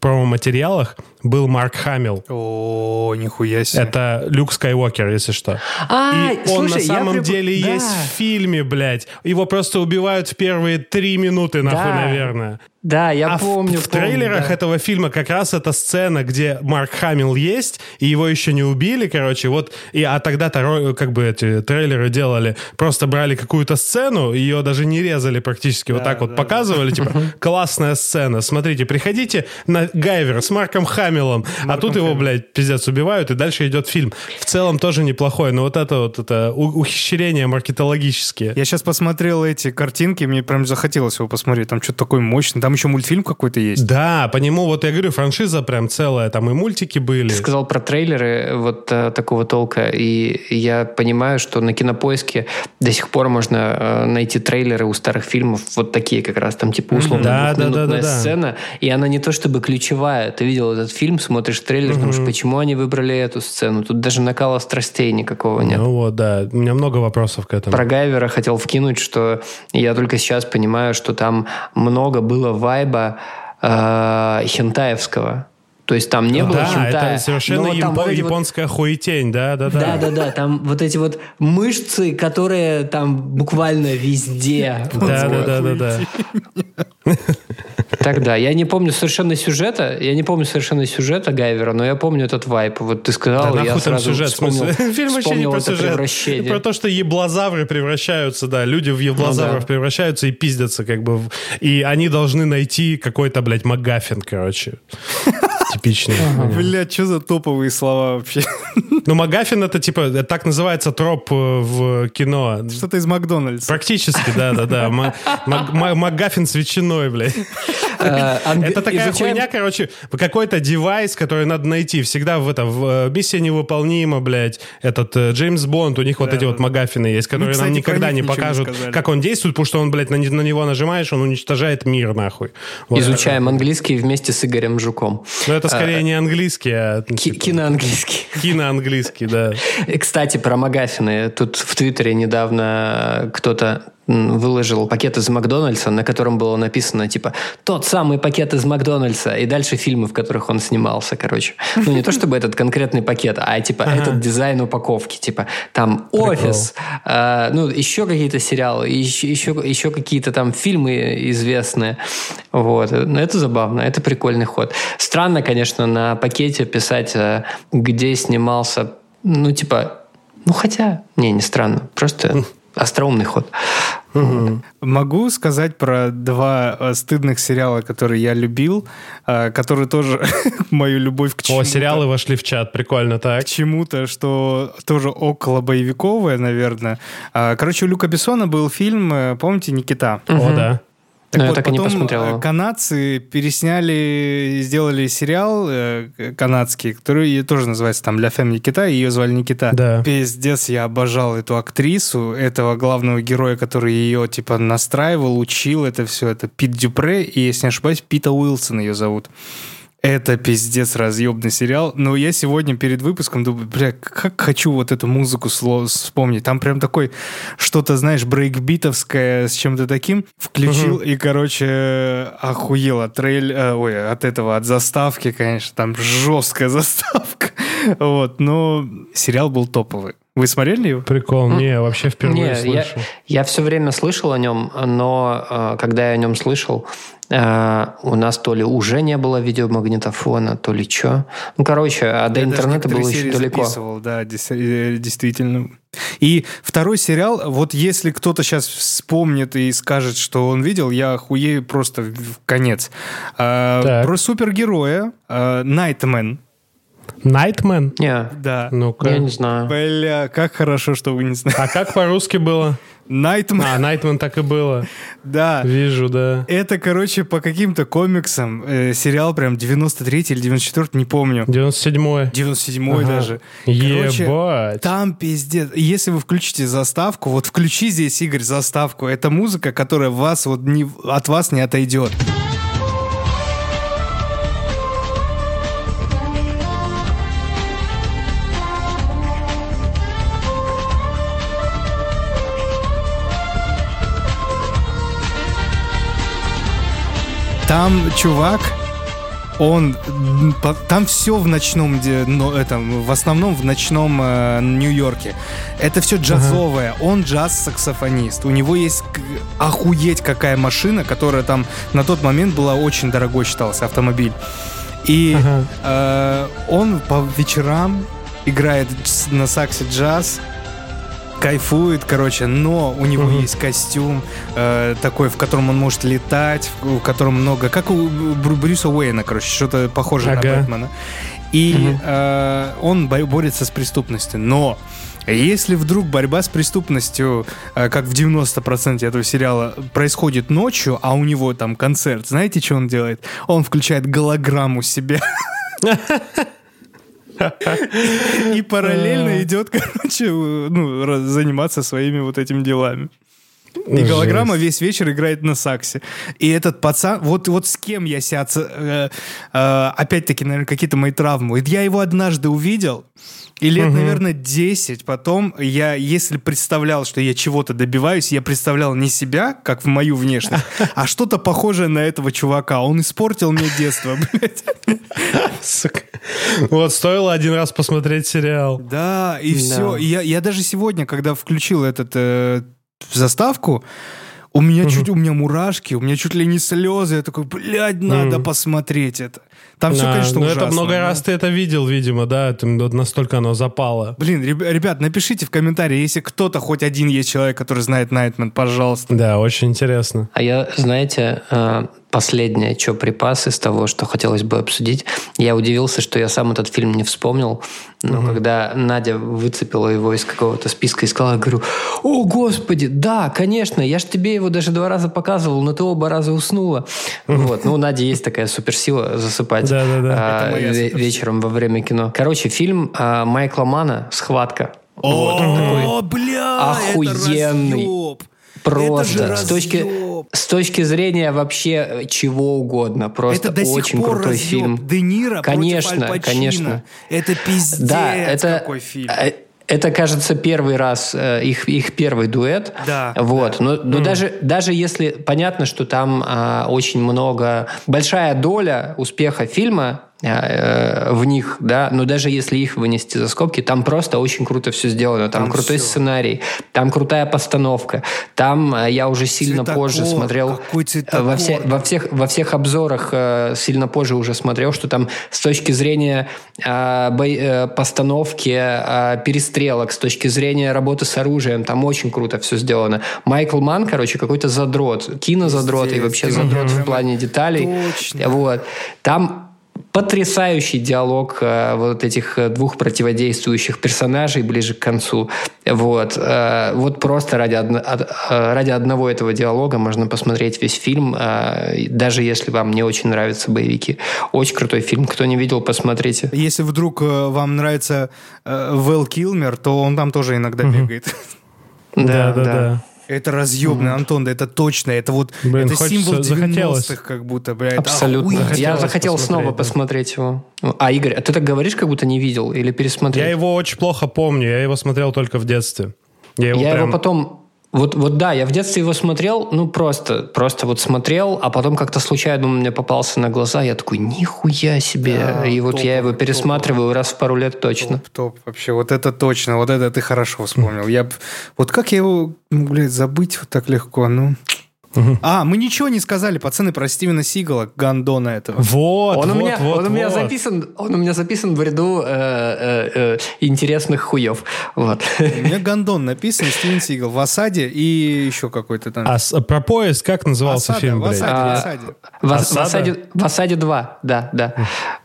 промо-материалах был Марк Хамилл. О, нихуя себе. Это Люк Скайуокер, если что. А, и он на самом приб... деле да. есть в фильме, блядь. Его просто убивают в первые три минуты, нахуй, да. наверное. Да, я а помню. В, в трейлерах да. этого фильма как раз эта сцена, где Марк Хамилл есть, и его еще не убили, короче, вот, и, а тогда-то как бы эти трейлеры делали, просто брали какую-то сцену, ее даже не резали практически, да, вот так да, вот да, показывали, да. типа, классная сцена, смотрите, приходите на Гайвер с Марком Хамиллом, а тут его, блядь, пиздец, убивают, и дальше идет фильм. В целом тоже неплохой, но вот это вот, это ухищрения маркетологические. Я сейчас посмотрел эти картинки, мне прям захотелось его посмотреть, там что-то такое мощное, там еще мультфильм какой-то есть. Да, по нему, вот я говорю, франшиза прям целая, там и мультики были. Ты сказал про трейлеры вот а, такого толка, и я понимаю, что на Кинопоиске до сих пор можно а, найти трейлеры у старых фильмов, вот такие как раз, там типа условно да, да, да, да, сцена, и она не то чтобы ключевая. Ты видел этот фильм, смотришь трейлер, угу. думаешь, почему они выбрали эту сцену? Тут даже накала страстей никакого нет. Ну вот, да, у меня много вопросов к этому. Про Гайвера хотел вкинуть, что я только сейчас понимаю, что там много было вайба э, хентаевского. То есть там не было да, хентая. это совершенно но там япо- вот японская хуетень, да, да, да. Да, да, да. Там вот эти вот мышцы, которые там буквально везде. Да, да, да, да, да. Тогда я не помню совершенно сюжета, я не помню совершенно сюжета Гайвера, но я помню этот вайп. Вот ты сказал, Да я нахуй там сразу сюжет, в вспомнил, смысле? Фильм вообще не вспомнил про это сюжет. превращение. Про то, что еблозавры превращаются, да, люди в еблозавров Ну да. превращаются и пиздятся, как бы. в- И они должны найти какой-то, блядь, МакГаффин, короче. Типичный. Бля, что за топовые слова вообще? Ну, МакГаффин это, типа, так называется троп э, в кино. Что-то из Макдональдса. Практически, да, да, да. Ма- Мак- Ма- МакГаффин с ветчиной, блядь. Анг- Это такая хуйня, короче, какой-то девайс, который надо найти. Всегда в это, в э, «Миссия невыполнима», блядь, этот э, Джеймс Бонд, у них вот эти вот магафины есть, которые нам никогда не покажут, как он действует, потому что он, блядь, на, не- на него нажимаешь, он уничтожает мир, нахуй. Изучаем английский вместе с Игорем Жуком. Но это скорее не английский, а Ки- типа, Киноанглийский. киноанглийский, да. Кстати, про Магафины. Тут в Твиттере недавно кто-то выложил пакет из Макдональдса, на котором было написано, типа, тот самый пакет из Макдональдса, и дальше фильмы, в которых он снимался, короче. Ну, не то чтобы этот конкретный пакет, а, типа, этот дизайн упаковки, типа, там «Офис», э, ну, еще какие-то сериалы, еще, еще, еще какие-то там фильмы известные. Вот. Но это забавно, это прикольный ход. Странно, конечно, на пакете писать, э, где снимался, ну, типа, ну, хотя, не, не странно, просто остроумный ход. Могу сказать про два э, стыдных сериала, которые я любил, э, которые тоже мою любовь к О, чему-то. сериалы вошли в чат, прикольно, так. к чему-то, что тоже около боевиковое, наверное. А, Короче, у Люка Бессона был фильм, э, помните, «Никита»? О, да. Но я вот, так и не потом посмотрел э, канадцы пересняли, сделали сериал э, канадский, который тоже называется там «Ля Фем Никита», и ее звали Никита. Да. Пиздец, я обожал эту актрису, этого главного героя, который ее типа настраивал, учил это все. Это Пит Дюпре, и, если не ошибаюсь, Пита Уилсон ее зовут. Это пиздец разъебный сериал. Но я сегодня перед выпуском думаю, бля, как хочу вот эту музыку вспомнить. Там прям такой что-то, знаешь, брейкбитовское с чем-то таким. Включил и, короче, охуел от трейль... э, Ой, от этого, от заставки, конечно. Там жесткая заставка. Вот, но сериал был топовый. Вы смотрели его? Прикол. Не, вообще впервые Не, я, слышу. я все время слышал о нем, но э, когда я о нем слышал, э, у нас то ли уже не было видеомагнитофона, то ли что. Ну, короче, а до Я интернета было еще далеко. записывал, да, э, действительно. И второй сериал, вот если кто-то сейчас вспомнит и скажет, что он видел, я охуею просто в конец. А, Так. про супергероя а, Найтмен. Найтмен? Не, Да. Ну-ка. я не знаю. Бля, как хорошо, что вы не знаете. А как по-русски было? Найтмен, А, Найтмен так и было. да. Вижу, да. Это, короче, по каким-то комиксам э, сериал прям 93 или 94, не помню. 97-й. 97-й Ага. даже. Короче, Ебать. Там пиздец. Если вы включите заставку, вот включи здесь, Игорь, заставку. Это музыка, которая вас вот не, от вас не отойдет. Там чувак, он там все в ночном, но, этом, в основном в ночном э, Нью-Йорке. Это все джазовое. Он джаз-саксофонист. У него есть охуеть какая машина, которая там на тот момент была очень дорогой считался автомобиль. И Ага. э, он по вечерам играет на саксе джаз, кайфует, короче, но у него Мгм. есть костюм э, такой, в котором он может летать, в в котором много, как у Брю- Брюса Уэйна, короче, что-то похожее Ага. на Бэтмена. И э, он бо- борется с преступностью, но если вдруг борьба с преступностью, э, как в 90% этого сериала, происходит ночью, а у него там концерт, знаете, что он делает? Он включает голограмму себя. И параллельно идет, короче, ну, заниматься своими вот этими делами. И голограмма весь вечер играет на саксе. И этот пацан, вот, вот с кем я себя... Э, э, опять-таки, наверное, какие-то мои травмы. Я его однажды увидел, и лет, угу. наверное, 10 потом я, если представлял, что я чего-то добиваюсь, я представлял не себя, как в мою внешность, а что-то похожее на этого чувака. Он испортил мне детство, блядь. Вот, стоило один раз посмотреть сериал. Да, и все. Я, я даже сегодня, когда включил этот э, заставку, у меня чуть, у меня мурашки, у меня чуть ли не слезы. Я такой, блядь, надо посмотреть это. Там все, конечно, но ужасно. это много раз ты это видел, видимо, да? Это, настолько оно запало. Блин, ребят, напишите в комментарии, если кто-то, хоть один есть человек, который знает Найтмен, пожалуйста. Да, очень интересно. А я, знаете, э, последнее, что припас из того, что хотелось бы обсудить. Я удивился, что я сам этот фильм не вспомнил, но угу. когда Надя выцепила его из какого-то списка и сказала, я говорю, о, господи, да, конечно, я же тебе его даже два раза показывал, но ты оба раза уснула. Вот, ну, у Нади есть такая суперсила засыпать а, вечером во время кино. Короче, фильм а, Майкла Мана «Схватка». О, бля, охуенный. Просто с точки, с точки зрения вообще э, чего угодно. Просто это до очень сих пор крутой разъеб. фильм. Де Ниро конечно, конечно. Это пиздец да, это, какой фильм. Э, это, кажется, первый раз э, их, их первый дуэт. Да. Вот. Да. Но, но mm. даже, даже если понятно, что там а, очень много, большая доля успеха фильма в них, да, но даже если их вынести за скобки, там просто очень круто все сделано, там, там крутой все. сценарий, там крутая постановка, там э, я уже сильно цветокор, позже смотрел э, во, все, во всех во всех обзорах сильно позже уже смотрел, что там с точки зрения постановки перестрелок, с точки зрения работы с оружием, там очень круто все сделано. Майкл Ман, короче, какой-то задрот, кинозадрот и вообще задрот в плане деталей. Точно. Вот. Там потрясающий диалог э, вот этих э, двух противодействующих персонажей ближе к концу. Вот, э, вот просто ради, одно, ради одного этого диалога можно посмотреть весь фильм, даже если вам не очень нравятся боевики. Очень крутой фильм. Кто не видел, посмотрите. Если вдруг вам нравится Вэл Килмер, то он там тоже иногда бегает. Да, да, да. Это разъемный, Антон, да это точно. Это вот Блин, это символ 90-х, как будто, блядь. Абсолютно. Я захотел посмотреть, снова да. посмотреть его. А, Игорь, а ты так говоришь, как будто не видел или пересмотрел? Я его очень плохо помню. Я его смотрел только в детстве. Я его, я прям... его потом вот, вот да, я в детстве его смотрел, ну просто, просто вот смотрел, а потом как-то случайно он мне попался на глаза, я такой, нихуя себе. Да, и вот топ, я его пересматриваю топ, раз в пару лет точно. Топ, топ, вообще, вот это точно, вот это ты хорошо вспомнил. Я, вот как я его, блядь, забыть вот так легко, ну... Угу. А, мы ничего не сказали, пацаны, про Стивена Сигала, Гандона этого. Вот, он вот, у меня, вот, он вот. у меня записан, он у меня записан в ряду э, э, э, интересных хуев. Вот. У меня Гандон написан, Стивен Сигал в осаде и еще какой-то там. А с, про поезд как назывался Осада, фильм? В осаде, а, в осаде. В, осаде? в осаде. В осаде 2, да, да.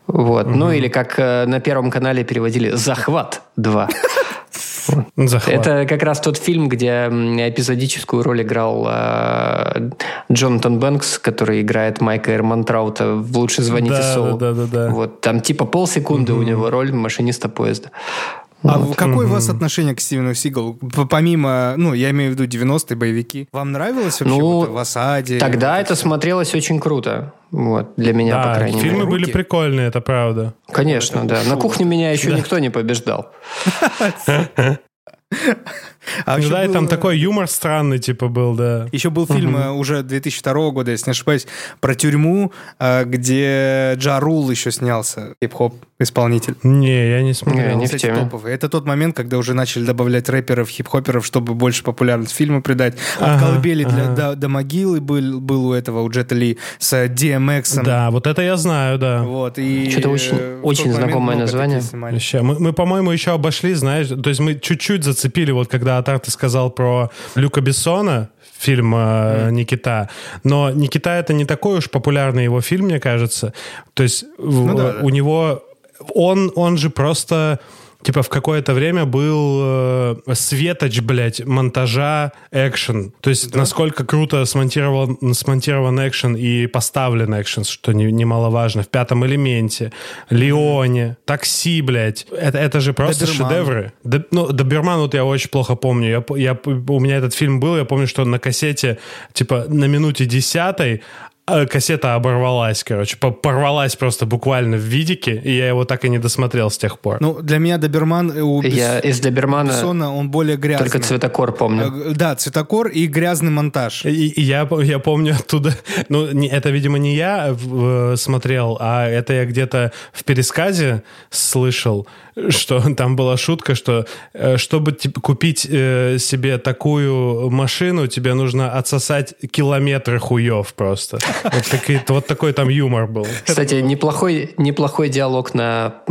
Вот. Угу. Ну или как э, на первом канале переводили «Захват 2». Захват. Это как раз тот фильм, где эпизодическую роль играл э, Джонатан Бэнкс, который играет Майка Эрмантраута в «Лучше звоните да, Солу». Да, да, да, да. Вот, там типа полсекунды mm-hmm. у него роль машиниста поезда. А вот. какое у вас отношение к Стивену Сигалу? Помимо, ну, я имею в виду 90-е боевики. Вам нравилось вообще ну, вот в «Осаде»? Тогда это смотрелось очень круто. Вот, для меня, да, по крайней фильмы мере. фильмы были прикольные, это правда. Конечно, это да. Шоу. На кухне меня еще да. никто не побеждал. А ну, да, был... там такой юмор странный, типа, был, да. Еще был фильм угу. уже 2002 года, если не ошибаюсь, про тюрьму, э, где Джа Рул еще снялся, хип-хоп исполнитель. Не, я не смотрел. Не, не в теме. топовый. Это тот момент, когда уже начали добавлять рэперов, хип-хоперов, чтобы больше популярность фильму придать. Ага, колыбели ага. для, до, до могилы был, был у этого, у Джета Ли, с DMX. Да, вот это я знаю, да. Вот, и Что-то очень, очень знакомое название. Мы, мы, по-моему, еще обошли, знаешь, то есть мы чуть-чуть зацепили, вот когда Атар ты сказал про Люка Бессона, фильм э, Никита. Но Никита это не такой уж популярный его фильм, мне кажется. То есть ну, в, да, да. у него он он же просто типа в какое-то время был э, светоч, блядь, монтажа экшен. То есть да. насколько круто смонтирован, смонтирован экшен и поставлен экшен, что не, немаловажно. В пятом элементе, Леоне, такси, блядь. Это, это же просто Доберман. шедевры. Д, ну, Доберман вот я очень плохо помню. Я, я, у меня этот фильм был, я помню, что на кассете, типа, на минуте десятой кассета оборвалась, короче, порвалась просто буквально в видике, и я его так и не досмотрел с тех пор. Ну, для меня Доберман... Э, у я из Добермана... Бессона, он более грязный. Только цветокор помню. Э, да, цветокор и грязный монтаж. И, и я, я помню оттуда... Ну, не, это, видимо, не я в, смотрел, а это я где-то в пересказе слышал, что там была шутка, что э, чтобы типа, купить э, себе такую машину, тебе нужно отсосать километры хуев просто. Вот, такой, вот такой там юмор был. Кстати, неплохой, неплохой диалог на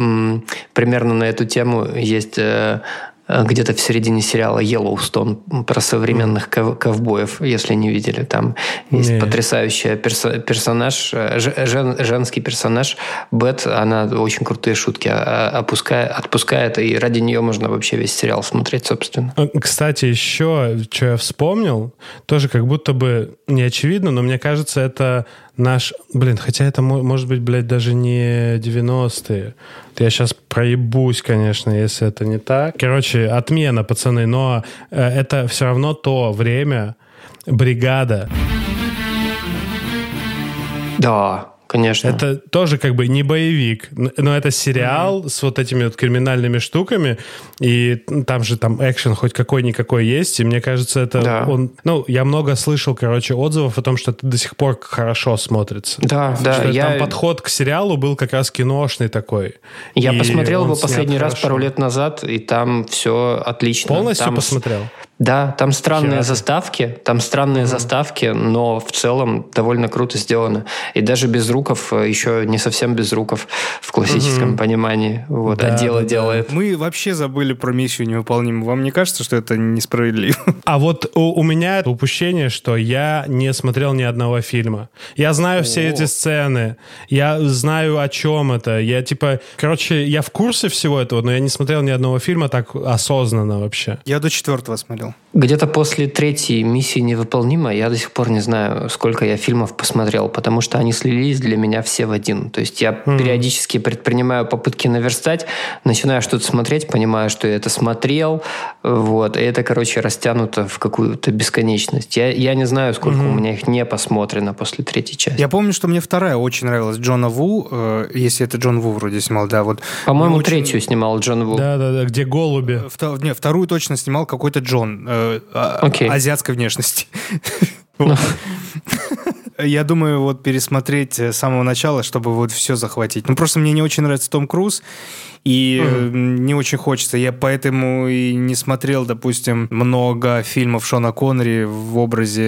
примерно на эту тему есть Э, где-то в середине сериала Yellowstone про современных ков- ковбоев, если не видели. Там есть не. потрясающий перso- персонаж, э, жен- женский персонаж Бет, она очень крутые шутки опускает, отпускает, и ради нее можно вообще весь сериал смотреть, собственно. Э, кстати, еще, что я вспомнил, тоже как будто бы не очевидно, но мне кажется, это наш... Блин, хотя это может быть, блядь, даже не 90-е. Я сейчас проебусь, конечно, если это не так. Короче, отмена, пацаны, но э, это все равно то время, бригада. Да, Конечно. Это тоже как бы не боевик, но это сериал mm-hmm. с вот этими вот криминальными штуками, и там же там экшен хоть какой-никакой есть, и мне кажется, это да. он... Ну, я много слышал, короче, отзывов о том, что это до сих пор хорошо смотрится. Да, да. Что я... там подход к сериалу был как раз киношный такой. Я посмотрел его последний раз хорошо. пару лет назад, и там все отлично. Полностью там... посмотрел? Да, там странные Хераты. заставки, там странные mm-hmm. заставки, но в целом довольно круто сделано. И даже без руков, э, еще не совсем без руков в классическом mm-hmm. понимании. Вот, да, а дело да, делает. Мы вообще забыли про миссию невыполнимую. Вам не кажется, что это несправедливо? А вот у, у меня упущение, что я не смотрел ни одного фильма. Я знаю О. все эти сцены, я знаю, о чем это. Я типа, короче, я в курсе всего этого, но я не смотрел ни одного фильма так осознанно вообще. Я до четвертого смотрел смотрел? Где-то после третьей миссии невыполнима я до сих пор не знаю, сколько я фильмов посмотрел, потому что они слились для меня все в один. То есть я mm-hmm. периодически предпринимаю попытки наверстать, начинаю что-то смотреть, понимаю, что я это смотрел, вот, и это, короче, растянуто в какую-то бесконечность. Я, я не знаю, сколько mm-hmm. у меня их не посмотрено после третьей части. Я помню, что мне вторая очень нравилась, Джона Ву, э, если это Джон Ву вроде снимал, да, вот. По-моему, очень... третью снимал Джон Ву. Да-да-да, где голуби. Втор... Не, вторую точно снимал какой-то Джон э, okay. А, азиатской внешности. Ну. Я думаю, вот пересмотреть с самого начала, чтобы вот все захватить. Ну, просто мне не очень нравится Том Круз, и mm не очень хочется. Я поэтому и не смотрел, допустим, много фильмов Шона Коннери в образе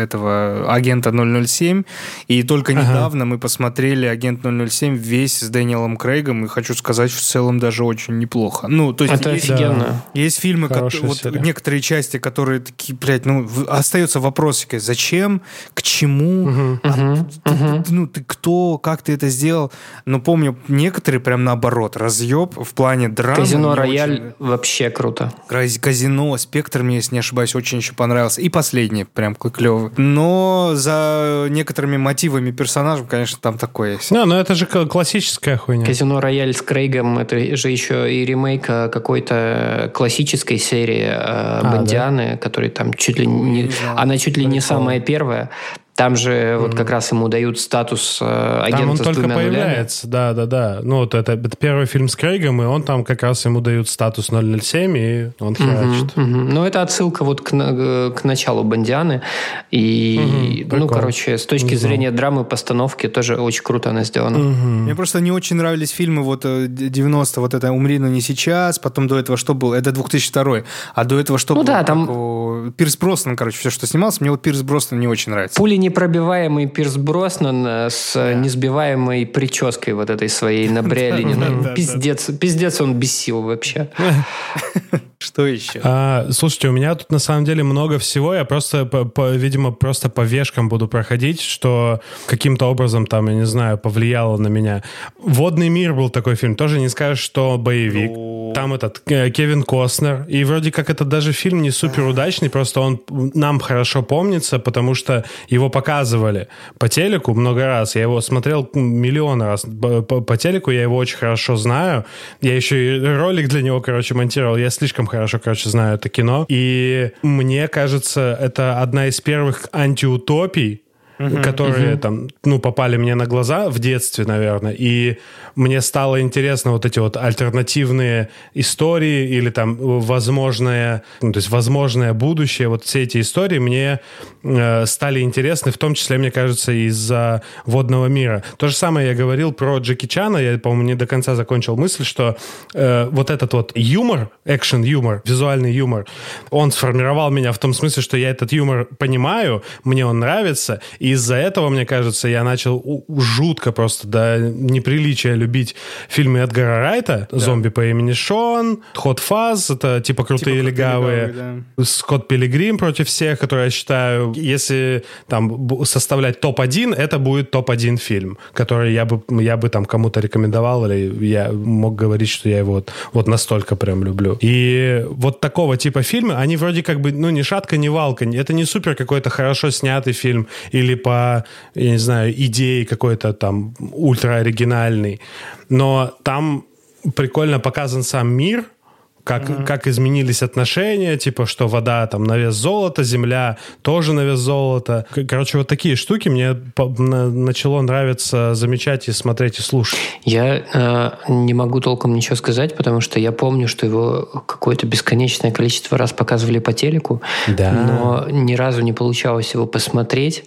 этого агента 007. И только ага. недавно мы посмотрели агент 007 весь с Дэниелом Крейгом, и хочу сказать, в целом даже очень неплохо. Ну, то есть Это есть, офигенно. Есть фильмы, которые, вот некоторые части, которые такие, блядь, ну, остается вопросик, зачем, к чему, угу. А, угу. Ты, ну, ты кто, как ты это сделал? Но помню, некоторые прям наоборот, разъем разъеб в плане драмы. Казино Рояль очень... вообще круто. Казино, Спектр мне, если не ошибаюсь, очень еще понравился. И последний прям клевый. Но за некоторыми мотивами персонажем, конечно, там такое есть. Да, но это же классическая хуйня. Казино Рояль с Крейгом, это же еще и ремейк какой-то классической серии э, а, Бондианы, да? который там чуть ли не... не она чуть ли не самая первая. Там же mm-hmm. вот как раз ему дают статус э, агента там он с только двумя появляется, нулями. да, да, да. Ну вот это, это первый фильм с Крейгом, и он там как раз ему дают статус 007, и он херачит. Mm-hmm, mm-hmm. Ну это отсылка вот к, к началу Бондианы. И, mm-hmm, ну, короче, с точки mm-hmm. зрения драмы, постановки тоже очень круто она сделана. Mm-hmm. Мне просто не очень нравились фильмы вот 90 э, вот это «Умри, но не сейчас», потом до этого что было? Это 2002 а до этого что ну, было? да, там... Пирс Броснан, короче, все, что снимался, мне вот Пирс Броснан не очень нравится. Пули непробиваемый Пирс Броснан э, с да. несбиваемой прической вот этой своей на Бриолине. Пиздец, пиздец он бесил вообще. Что еще? А, слушайте, у меня тут на самом деле много всего. Я просто, по, по, видимо, просто по вешкам буду проходить, что каким-то образом там, я не знаю, повлияло на меня. «Водный мир» был такой фильм. Тоже не скажешь, что боевик. Ну, Там этот э, Кевин Костнер. И вроде как это даже фильм не супер удачный, просто он нам хорошо помнится, потому что его показывали по телеку много раз. Я его смотрел миллион раз по, по, по телеку, я его очень хорошо знаю. Я еще и ролик для него, короче, монтировал. Я слишком хорошо, короче, знаю это кино. И мне кажется, это одна из первых антиутопий, uh-huh, которые uh-huh. там, ну, попали мне на глаза в детстве, наверное, и мне стало интересно вот эти вот альтернативные истории или там возможное, ну, то есть возможное будущее, вот все эти истории мне э, стали интересны, в том числе, мне кажется, из-за водного мира. То же самое я говорил про Джеки Чана, я, по-моему, не до конца закончил мысль, что э, вот этот вот юмор, экшен-юмор, визуальный юмор, он сформировал меня в том смысле, что я этот юмор понимаю, мне он нравится, и из-за этого, мне кажется, я начал жутко просто до неприличия любить фильмы Эдгара Райта. Да. «Зомби по имени Шон», «Хот Фаз», это типа «Крутые типа легавые», легавые да. «Скотт Пилигрим против всех», который я считаю, если там составлять топ-1, это будет топ-1 фильм, который я бы, я бы там кому-то рекомендовал, или я мог говорить, что я его вот, вот настолько прям люблю. И вот такого типа фильмы, они вроде как бы, ну, ни шатка, ни валка. Это не супер какой-то хорошо снятый фильм или по, я не знаю, идее какой-то там ультра оригинальный. Но там прикольно показан сам мир – как, mm-hmm. как изменились отношения, типа, что вода там на вес золота, земля тоже на вес золота. Короче, вот такие штуки мне начало нравиться замечать и смотреть и слушать. Я э, не могу толком ничего сказать, потому что я помню, что его какое-то бесконечное количество раз показывали по телеку, да. но ни разу не получалось его посмотреть.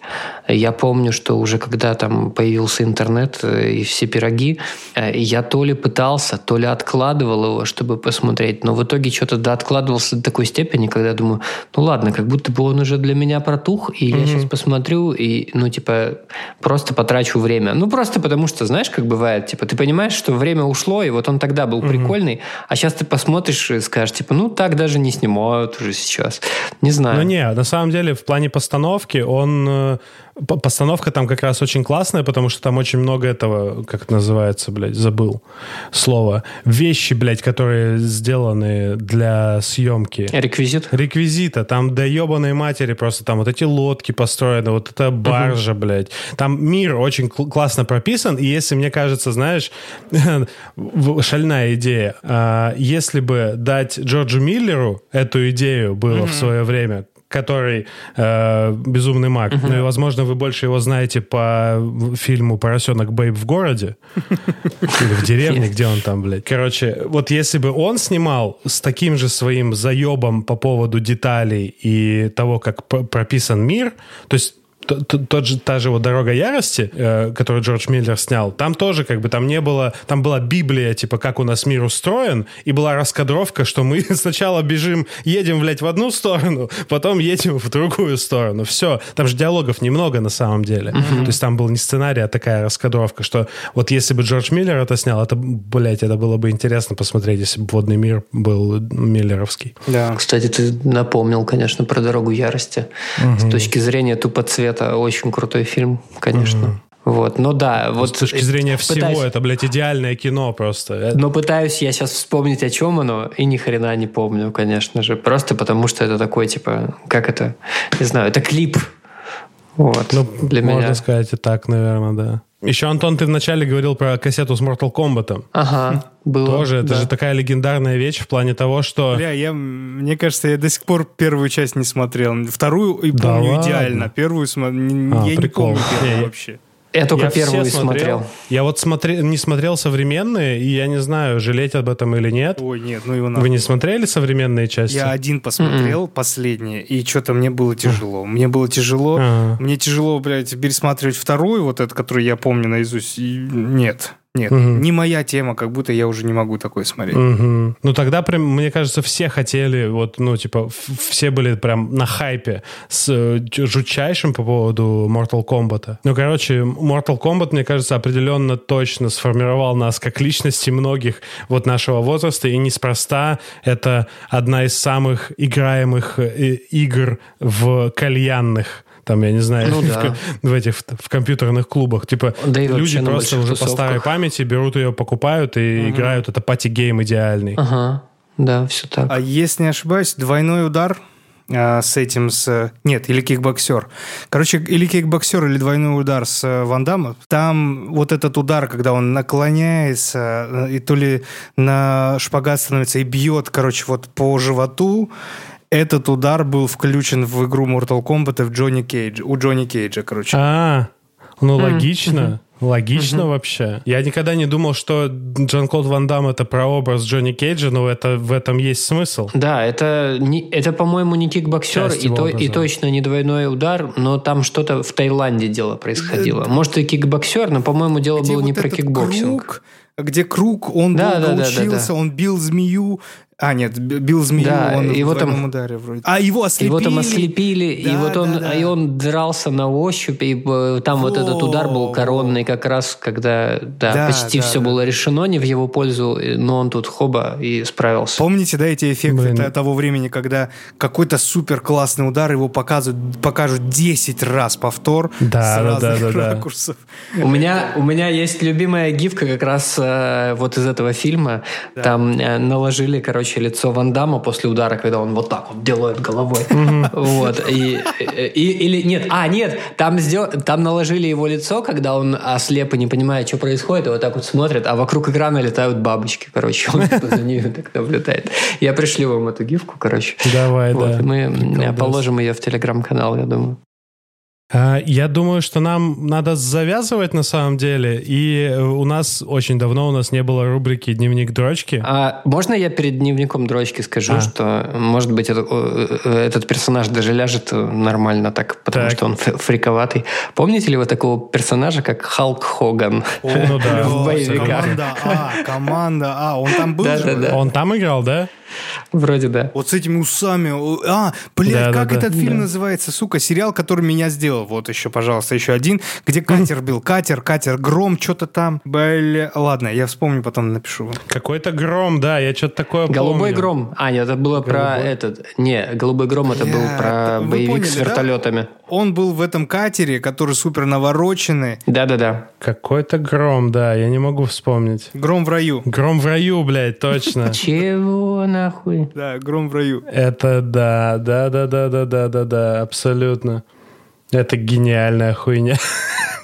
Я помню, что уже когда там появился интернет э, и все пироги, э, я то ли пытался, то ли откладывал его, чтобы посмотреть, но в итоге что-то да, откладывался до такой степени, когда я думаю, ну ладно, как будто бы он уже для меня протух, и mm-hmm. я сейчас посмотрю, и, ну, типа, просто потрачу время. Ну, просто потому что, знаешь, как бывает, типа, ты понимаешь, что время ушло, и вот он тогда был mm-hmm. прикольный, а сейчас ты посмотришь и скажешь, типа, ну, так даже не снимают уже сейчас. Не знаю. Ну, не, на самом деле, в плане постановки он э, Постановка там как раз очень классная, потому что там очень много этого, как это называется, блядь, забыл слово. Вещи, блядь, которые сделаны для съемки. Реквизит? Реквизита. Там до ебаной матери просто там вот эти лодки построены, вот эта баржа, угу. блядь. Там мир очень кл- классно прописан, и если, мне кажется, знаешь, шальная идея, а, если бы дать Джорджу Миллеру эту идею было угу. в свое время, который э, «Безумный маг». Uh-huh. Ну и, возможно, вы больше его знаете по фильму «Поросенок Бэйб в городе». Или в деревне, где он там, блядь. Короче, вот если бы он снимал с таким же своим заебом по поводу деталей и того, как прописан мир, то есть тот же, та же вот «Дорога ярости», э, которую Джордж Миллер снял, там тоже как бы там не было, там была Библия, типа, как у нас мир устроен, и была раскадровка, что мы сначала бежим, едем, блядь, в одну сторону, потом едем в другую сторону. Все. Там же диалогов немного на самом деле. Mm-hmm. То есть там был не сценарий, а такая раскадровка, что вот если бы Джордж Миллер это снял, это, блядь, это было бы интересно посмотреть, если бы «Водный мир» был миллеровский. Да. Кстати, ты напомнил, конечно, про «Дорогу ярости». Mm-hmm. С точки зрения тупоцвета это очень крутой фильм, конечно. Mm-hmm. Вот, ну да, вот... С точки зрения всего, пытаюсь... это, блядь, идеальное кино просто. Но пытаюсь я сейчас вспомнить, о чем оно, и ни хрена не помню, конечно же. Просто потому, что это такой, типа, как это, не знаю, это клип. Вот, ну, для можно меня. сказать и так, наверное, да. Еще, Антон, ты вначале говорил про кассету с Mortal Kombat. Ага, было. Тоже, это да. же такая легендарная вещь в плане того, что... Бля, я, мне кажется, я до сих пор первую часть не смотрел. Вторую и помню да идеально. Первую см... а, я прикол. не помню первую вообще. Я только я первую смотрел. смотрел. Я вот смотри, не смотрел современные, и я не знаю, жалеть об этом или нет. Ой, нет, ну его надо. Вы не смотрели современные части? Я один посмотрел, mm-hmm. последний, и что-то мне было тяжело. Мне было тяжело. Uh-huh. Мне тяжело, блядь, пересматривать вторую, вот эту, которую я помню наизусть. И нет. Нет, угу. не моя тема, как будто я уже не могу такое смотреть. Угу. Ну тогда прям, мне кажется, все хотели, вот, ну, типа, все были прям на хайпе с э, жутчайшим по поводу Mortal Kombat. Ну, короче, Mortal Kombat, мне кажется, определенно точно сформировал нас как личности многих вот нашего возраста, и неспроста это одна из самых играемых э, игр в кальянных там, я не знаю, ну, да. в, в этих в, компьютерных клубах. Типа да люди просто уже тусовках. по старой памяти берут ее, покупают и угу. играют. Это party game идеальный. Ага, да, все так. А если не ошибаюсь, двойной удар а, с этим, с... Нет, или кикбоксер. Короче, или кикбоксер, или двойной удар с э, Ван Дамом. Там вот этот удар, когда он наклоняется, э, и то ли на шпагат становится и бьет, короче, вот по животу, этот удар был включен в игру Mortal Kombat в Джонни Кейдж, у Джонни Кейджа, короче. А, ну логично. Логично вообще. Я никогда не думал, что Жан-Клод Ван Дам это прообраз Джонни Кейджа, но это, в этом есть смысл. Да, это, не, это по-моему, не кикбоксер и, то, и точно не двойной удар, но там что-то в Таиланде дело происходило. Э, Может, и кикбоксер, но, по-моему, дело Где было вот не про кикбоксинг. Круг, где круг, он да, долго да, учился, да, да, да. он бил змею, а, нет, бил змею, да, он его в там, ударе вроде. А, его ослепили. Его там ослепили, да, и вот он, да, да. и он дрался на ощупь, и э, там О, вот этот удар был коронный как раз, когда да, да почти да, все да. было решено не в его пользу, но он тут хоба и справился. Помните, да, эти эффекты Блин. того времени, когда какой-то супер классный удар, его показывают, покажут 10 раз повтор да, с да, разных да, ракурсов. Да. У меня, у меня есть любимая гифка как раз э, вот из этого фильма. Да. Там э, наложили, короче, короче, лицо Ван Дамма после удара, когда он вот так вот делает головой. Вот. И, или нет, а, нет, там, сдел, там наложили его лицо, когда он ослеп и не понимает, что происходит, и вот так вот смотрит, а вокруг экрана летают бабочки, короче, он за ними так наблюдает. Я пришлю вам эту гифку, короче. Давай, вот, да. Мы положим ее в телеграм-канал, я думаю. А, я думаю, что нам надо завязывать на самом деле. И у нас очень давно у нас не было рубрики «Дневник дрочки». А можно я перед дневником дрочки скажу, а. что, может быть, это, э, этот персонаж даже ляжет нормально так, потому так. что он фриковатый. Помните ли вы такого персонажа, как Халк Хоган О, ну да. в боевиках? Команда А, команда А. Он там был да, же? Да, да. Он там играл, да? Вроде да. Вот с этими усами. А, блядь, да, как да, этот да. фильм да. называется, сука? Сериал, который меня сделал. Вот еще, пожалуйста, еще один. Где катер был. Катер, катер, гром, что-то там. Бля, ладно, я вспомню, потом напишу. Какой-то гром, да, я что-то такое Голубой помню. гром. А, нет, это было голубой. про этот... Не, голубой гром это был про боевик поняли, с вертолетами. Да? Он был в этом катере, который супер навороченный. Да-да-да. Какой-то гром, да, я не могу вспомнить. Гром в раю. Гром в раю, блядь, точно. Чего нахуй? Да, гром в раю. Это да, да, да, да, да, да, да, да, абсолютно. Это гениальная хуйня.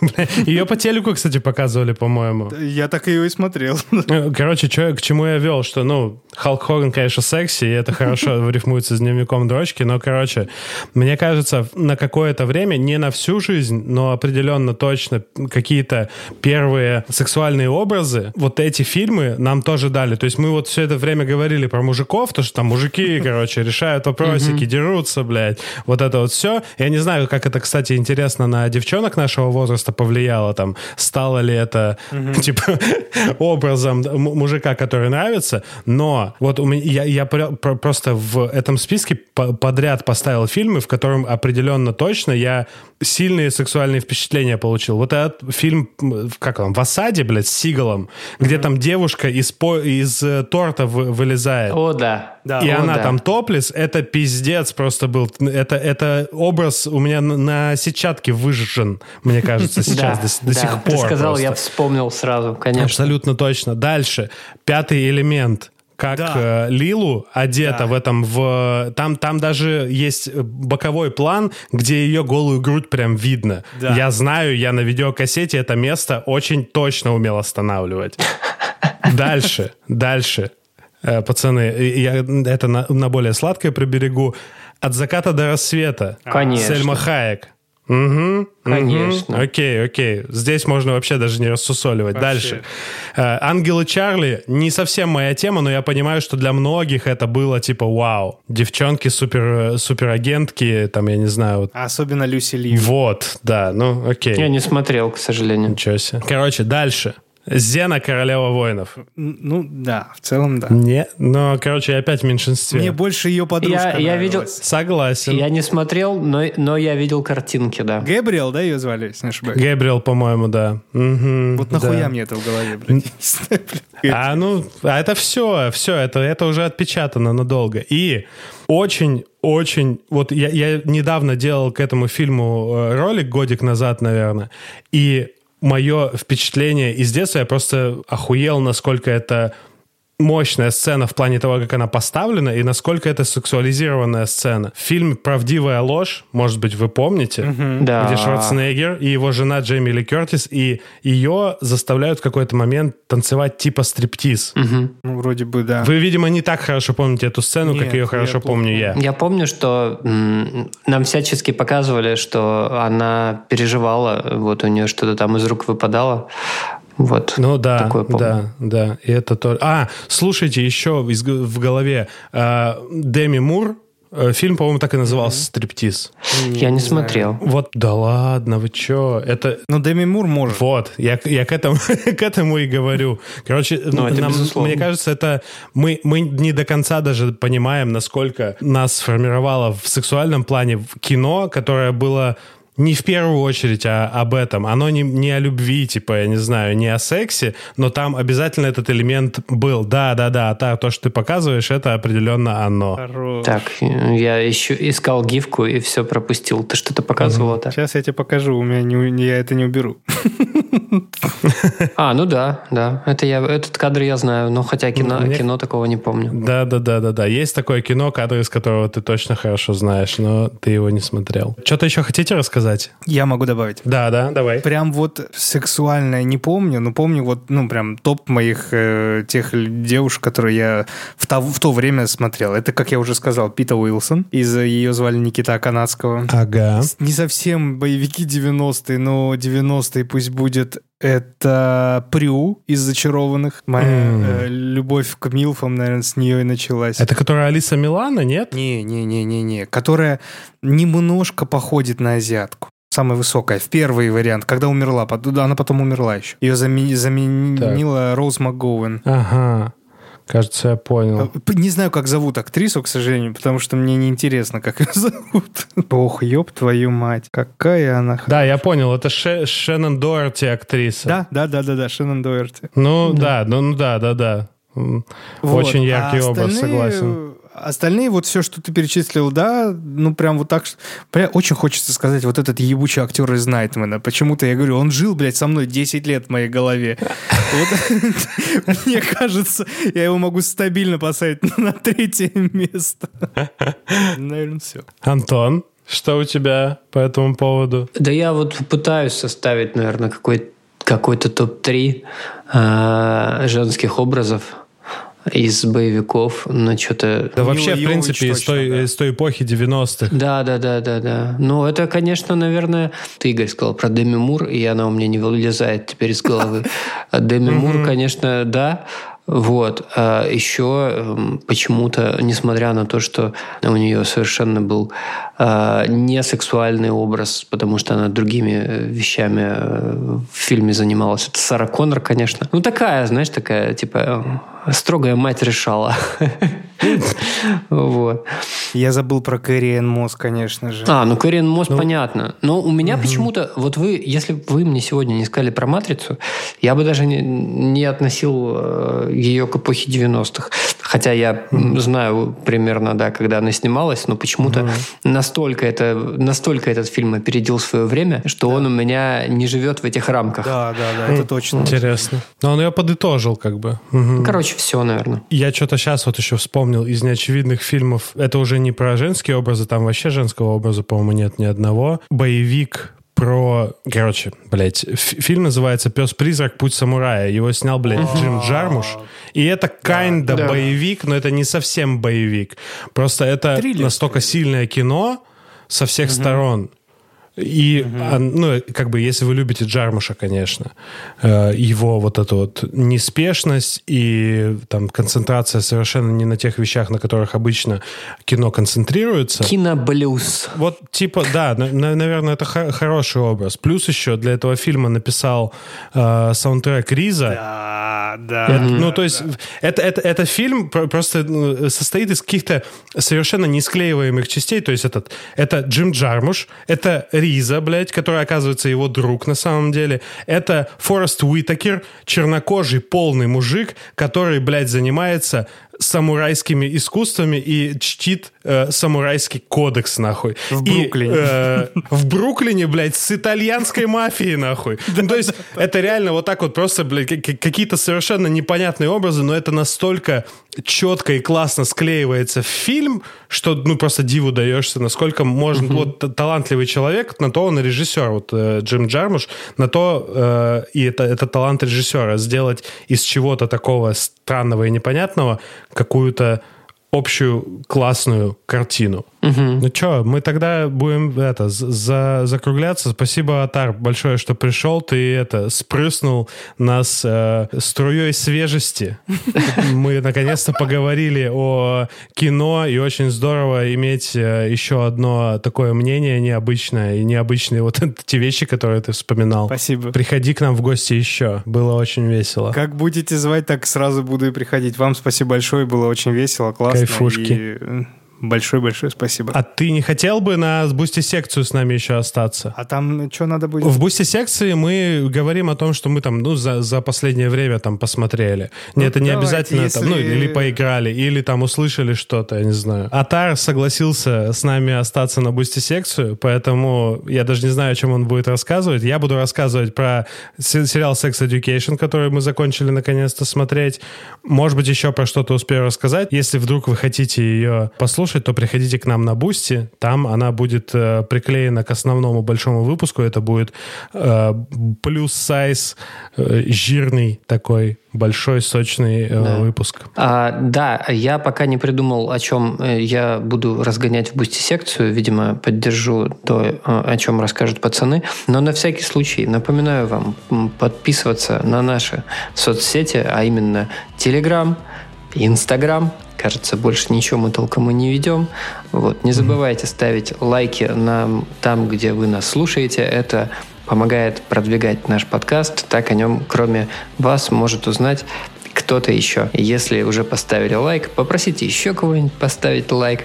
Ее по телеку, кстати, показывали, по-моему. Я так ее и смотрел. Ну, короче, чё, к чему я вел, что, ну, Халк Хоган, конечно, секси, и это хорошо рифмуется с дневником дрочки, но, короче, мне кажется, на какое-то время, не на всю жизнь, но определенно точно какие-то первые сексуальные образы, вот эти фильмы нам тоже дали. То есть мы вот все это время говорили про мужиков, то, что там мужики, короче, решают вопросики, дерутся, блядь, вот это вот все. Я не знаю, как это, кстати, интересно на девчонок нашего возраста повлияло, там, стало ли это, типа, образом мужика, который нравится, но вот у меня, я, я просто в этом списке подряд поставил фильмы, в котором определенно точно я сильные сексуальные впечатления получил. Вот этот фильм, как он, в осаде, блядь, с Сигалом, где mm-hmm. там девушка из, по, из э, торта вы, вылезает. О, да. да и о, она да. там топлес, это пиздец просто был. Это, это образ у меня на, на сетчатке выжжен, мне кажется, сейчас, до, сих пор. Ты сказал, я вспомнил сразу, конечно. Абсолютно точно. Дальше. Пятый элемент как да. Э, Лилу одета да. в этом в там там даже есть боковой план, где ее голую грудь прям видно. Да. Я знаю, я на видеокассете это место очень точно умел останавливать. Дальше, дальше, э, пацаны, я это на, на более сладкое приберегу. От заката до рассвета. Конечно. Сельма Хаек. Угу, Конечно. Угу. Окей, окей. Здесь можно вообще даже не рассусоливать. Вообще. Дальше. Э, Ангелы Чарли не совсем моя тема, но я понимаю, что для многих это было типа вау. Девчонки супер, суперагентки, там, я не знаю. Особенно Люси Ли. Вот, да, ну окей. Я не смотрел, к сожалению. Ничего себе. Короче, дальше. Зена королева воинов. Ну, да, в целом, да. Не, но, короче, я опять в меньшинстве. Мне больше ее подружка Я, я видел... Согласен. Я не смотрел, но, но я видел картинки, да. Гэбриэл, да, ее звали, если не ошибаюсь? Гэбриэл, по-моему, да. Мгм, Вот нахуя да. мне это в голове, блядь. А ну, а это все, все, это, это уже отпечатано надолго. И очень, очень, вот я, я недавно делал к этому фильму э, ролик, годик назад, наверное, и мое впечатление из детства, я просто охуел, насколько это мощная сцена в плане того, как она поставлена, и насколько это сексуализированная сцена. Фильм «Правдивая ложь», может быть, вы помните, Да. где Шварценеггер и его жена Джейми Ли Кертис, и ее заставляют в какой-то момент танцевать типа стриптиз. Ну, вроде бы, да. Вы, видимо, не так хорошо помните эту сцену, Нет, как ее я хорошо плохо помню я. Я помню, что м, нам всячески показывали, что она переживала, вот у нее что-то там из рук выпадало. Вот. Ну да, Такое помню. да, да. И это то. А, слушайте, еще в голове а, Деми Мур. э, Фильм, по-моему, так и назывался «Стриптиз». Я не смотрел. Вот, да ладно, вы чё? Это, Ну, Деми Мур может. Вот, я, я к, этому, к этому и говорю. Короче, Ну, нам- безусловно. мне кажется, это мы, мы не до конца даже понимаем, насколько нас сформировало в сексуальном плане кино, которое было не в первую очередь а об этом. Оно не, не о любви, типа, я не знаю, не о сексе, но там обязательно этот элемент был. Да, да, да, та- то, что ты показываешь, это определенно оно. Хорош. Так, я еще искал гифку и все пропустил. Ты что-то показывала так? Сейчас я тебе покажу, у меня не, я это не уберу. А, ну да, да. Это я, этот кадр я знаю, но хотя кино, Мне- кино такого не помню. Да, да, да, да, да. Есть такое кино, кадры из которого ты точно хорошо знаешь, но ты его не смотрел. Что-то еще хотите рассказать? Я могу добавить. Да, да, давай. Прям вот сексуальное не помню, но помню вот, ну, прям топ моих э, тех девушек, которые я в то, в то время смотрел. Это, как я уже сказал, Пита Уилсон. Из ее звали Никита Канадского. Ага. Не совсем боевики 90-е, но 90-е пусть будет. Это Прю из «Зачарованных». Моя М. э, любовь к Милфам, наверное, с нее и началась. Это которая Алиса Милана, нет? Не-не-не-не-не. Которая немножко походит на азиатку. Самая высокая. В первый вариант, когда умерла. Она потом умерла еще. Ее замени- заменила Роуз МакГоуэн. Ага. Кажется, я понял. П- Не знаю, как зовут актрису, к сожалению, потому что мне неинтересно, как ее зовут. Ох, ёб твою мать. Какая она... х- Да, я понял. Это Ше- Шеннон Дуарти актриса. Да, да, да, да, да, Шеннон Дуэрти. Ну, да, ну, ну да, да, да. Вот. Очень яркий А образ, остальные- согласен. Остальные, вот все, что ты перечислил, да, ну прям вот так, что- прям очень хочется сказать, вот этот ебучий актер из Найтмена. Почему-то я говорю, он жил, блядь, со мной 10 лет в моей голове. Мне кажется, я его могу стабильно поставить на третье место. Наверное, все. Антон, что у тебя по этому поводу? Да я вот пытаюсь составить, наверное, какой, какой-то топ-3 э, женских образов из боевиков, но что-то... Да вообще, в принципе, из точно, той, да. из той эпохи 90-х. Да, да, да, да, да. Ну, это, конечно, наверное, ты, Игорь, сказал про Деми Мур, и она у меня не вылезает теперь из головы. Деми Мур, конечно, да. Вот. А еще эм, почему-то, несмотря на то, что у нее совершенно был а, не сексуальный образ, потому что она другими э, вещами э, в фильме занималась. Это Сара Коннор, конечно. Ну, такая, знаешь, такая, типа, э, строгая мать решала. Вот. Я забыл про Кэрри Энн Мосс, конечно же. А, ну Кэрин Мосс, понятно. Но у меня почему-то, вот вы, если бы вы мне сегодня не сказали про «Матрицу», я бы даже не, не относил э, ее к эпохе 90-х. Хотя я м, знаю примерно, да, когда она снималась, но почему-то настолько, это, настолько этот фильм опередил свое время, что он у меня не живет в этих рамках. Да, да, да, это точно. Интересно. Но он ее подытожил, как бы. Мгм. Короче, все, наверное. Я что-то сейчас вот еще вспомнил из неочевидных фильмов. Это уже не про женские образы, там вообще женского образа, по-моему, нет ни одного. Боевик про... Короче, блядь, фи- фильм называется «Пес-призрак. Путь самурая». Его снял, блядь, Джим Джармуш. И это kinda Да. боевик, но это не совсем боевик. Просто это Триллер, настолько сильное кино со всех сторон. И, угу. ну, как бы, если вы любите Джармуша, конечно, э, его вот эту вот неспешность и там концентрация совершенно не на тех вещах, на которых обычно кино концентрируется. Киноблюз. Вот, типа, да, наверное, это хороший образ. Плюс еще для этого фильма написал э, саундтрек Риза. Да, да. Это, ну, то есть, да. это, это, это фильм просто ну, состоит из каких-то совершенно несклеиваемых частей. То есть, этот, это Джим Джармуш, это Риза, блядь, который оказывается его друг на самом деле. Это Форест Уитакер, чернокожий полный мужик, который, блядь, занимается самурайскими искусствами и чтит э, самурайский кодекс, нахуй. В Бруклине. И, э, в Бруклине, блядь, с итальянской мафией, нахуй. Ну, то есть это реально вот так вот просто, блядь, какие-то совершенно непонятные образы, но это настолько четко и классно склеивается в фильм, что, ну, просто диву даешься, насколько можно... Вот талантливый человек, на то он и режиссер. Вот э, Джим Джармуш, на то э, и это, это талант режиссера. Сделать из чего-то такого странного и непонятного какую-то общую классную картину. Угу. Ну что, мы тогда будем это за, закругляться. Спасибо, Атар, большое, что пришел. Ты это спрыснул нас э, струей свежести. Мы наконец-то поговорили о кино, и очень здорово иметь э, еще одно такое мнение необычное и необычные вот эти вещи, которые ты вспоминал. Спасибо. Приходи к нам в гости еще. Было очень весело. Как будете звать, так сразу буду и приходить. Вам спасибо большое, было очень весело, классно. Кайфушки. И Большое-большое спасибо. А ты не хотел бы на бусти-секцию с нами еще остаться? А там что надо будет? В бусти-секции мы говорим о том, что мы там, ну, за, за последнее время там посмотрели. Ну, Нет, это не обязательно если... там, ну, или поиграли, или там услышали что-то, я не знаю. Атар согласился с нами остаться на бусти-секцию, поэтому я даже не знаю, о чем он будет рассказывать. Я буду рассказывать про сериал Sex Education, который мы закончили наконец-то смотреть. Может быть, еще про что-то успею рассказать. Если вдруг вы хотите ее послушать, слушать, то приходите к нам на Бусти. Там она будет э, приклеена к основному большому выпуску. Это будет э, plus size, э, жирный такой большой, сочный э, да. выпуск. А, да, я пока не придумал, о чем э, я буду разгонять в Бусти секцию. Видимо, поддержу то, о чем расскажут пацаны. Но на всякий случай напоминаю вам подписываться на наши соцсети, а именно Telegram, Instagram, Кажется, больше ничего мы толком и не ведем. Вот. Не забывайте ставить лайки нам там, где вы нас слушаете. Это помогает продвигать наш подкаст. Так о нем, кроме вас, может узнать кто-то еще. Если уже поставили лайк, попросите еще кого-нибудь поставить лайк.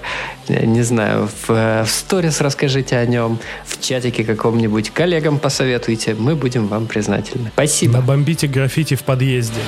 Не знаю, в, в сторис расскажите о нем, в чатике каком-нибудь коллегам посоветуйте. Мы будем вам признательны. Спасибо. Набомбите граффити в подъезде.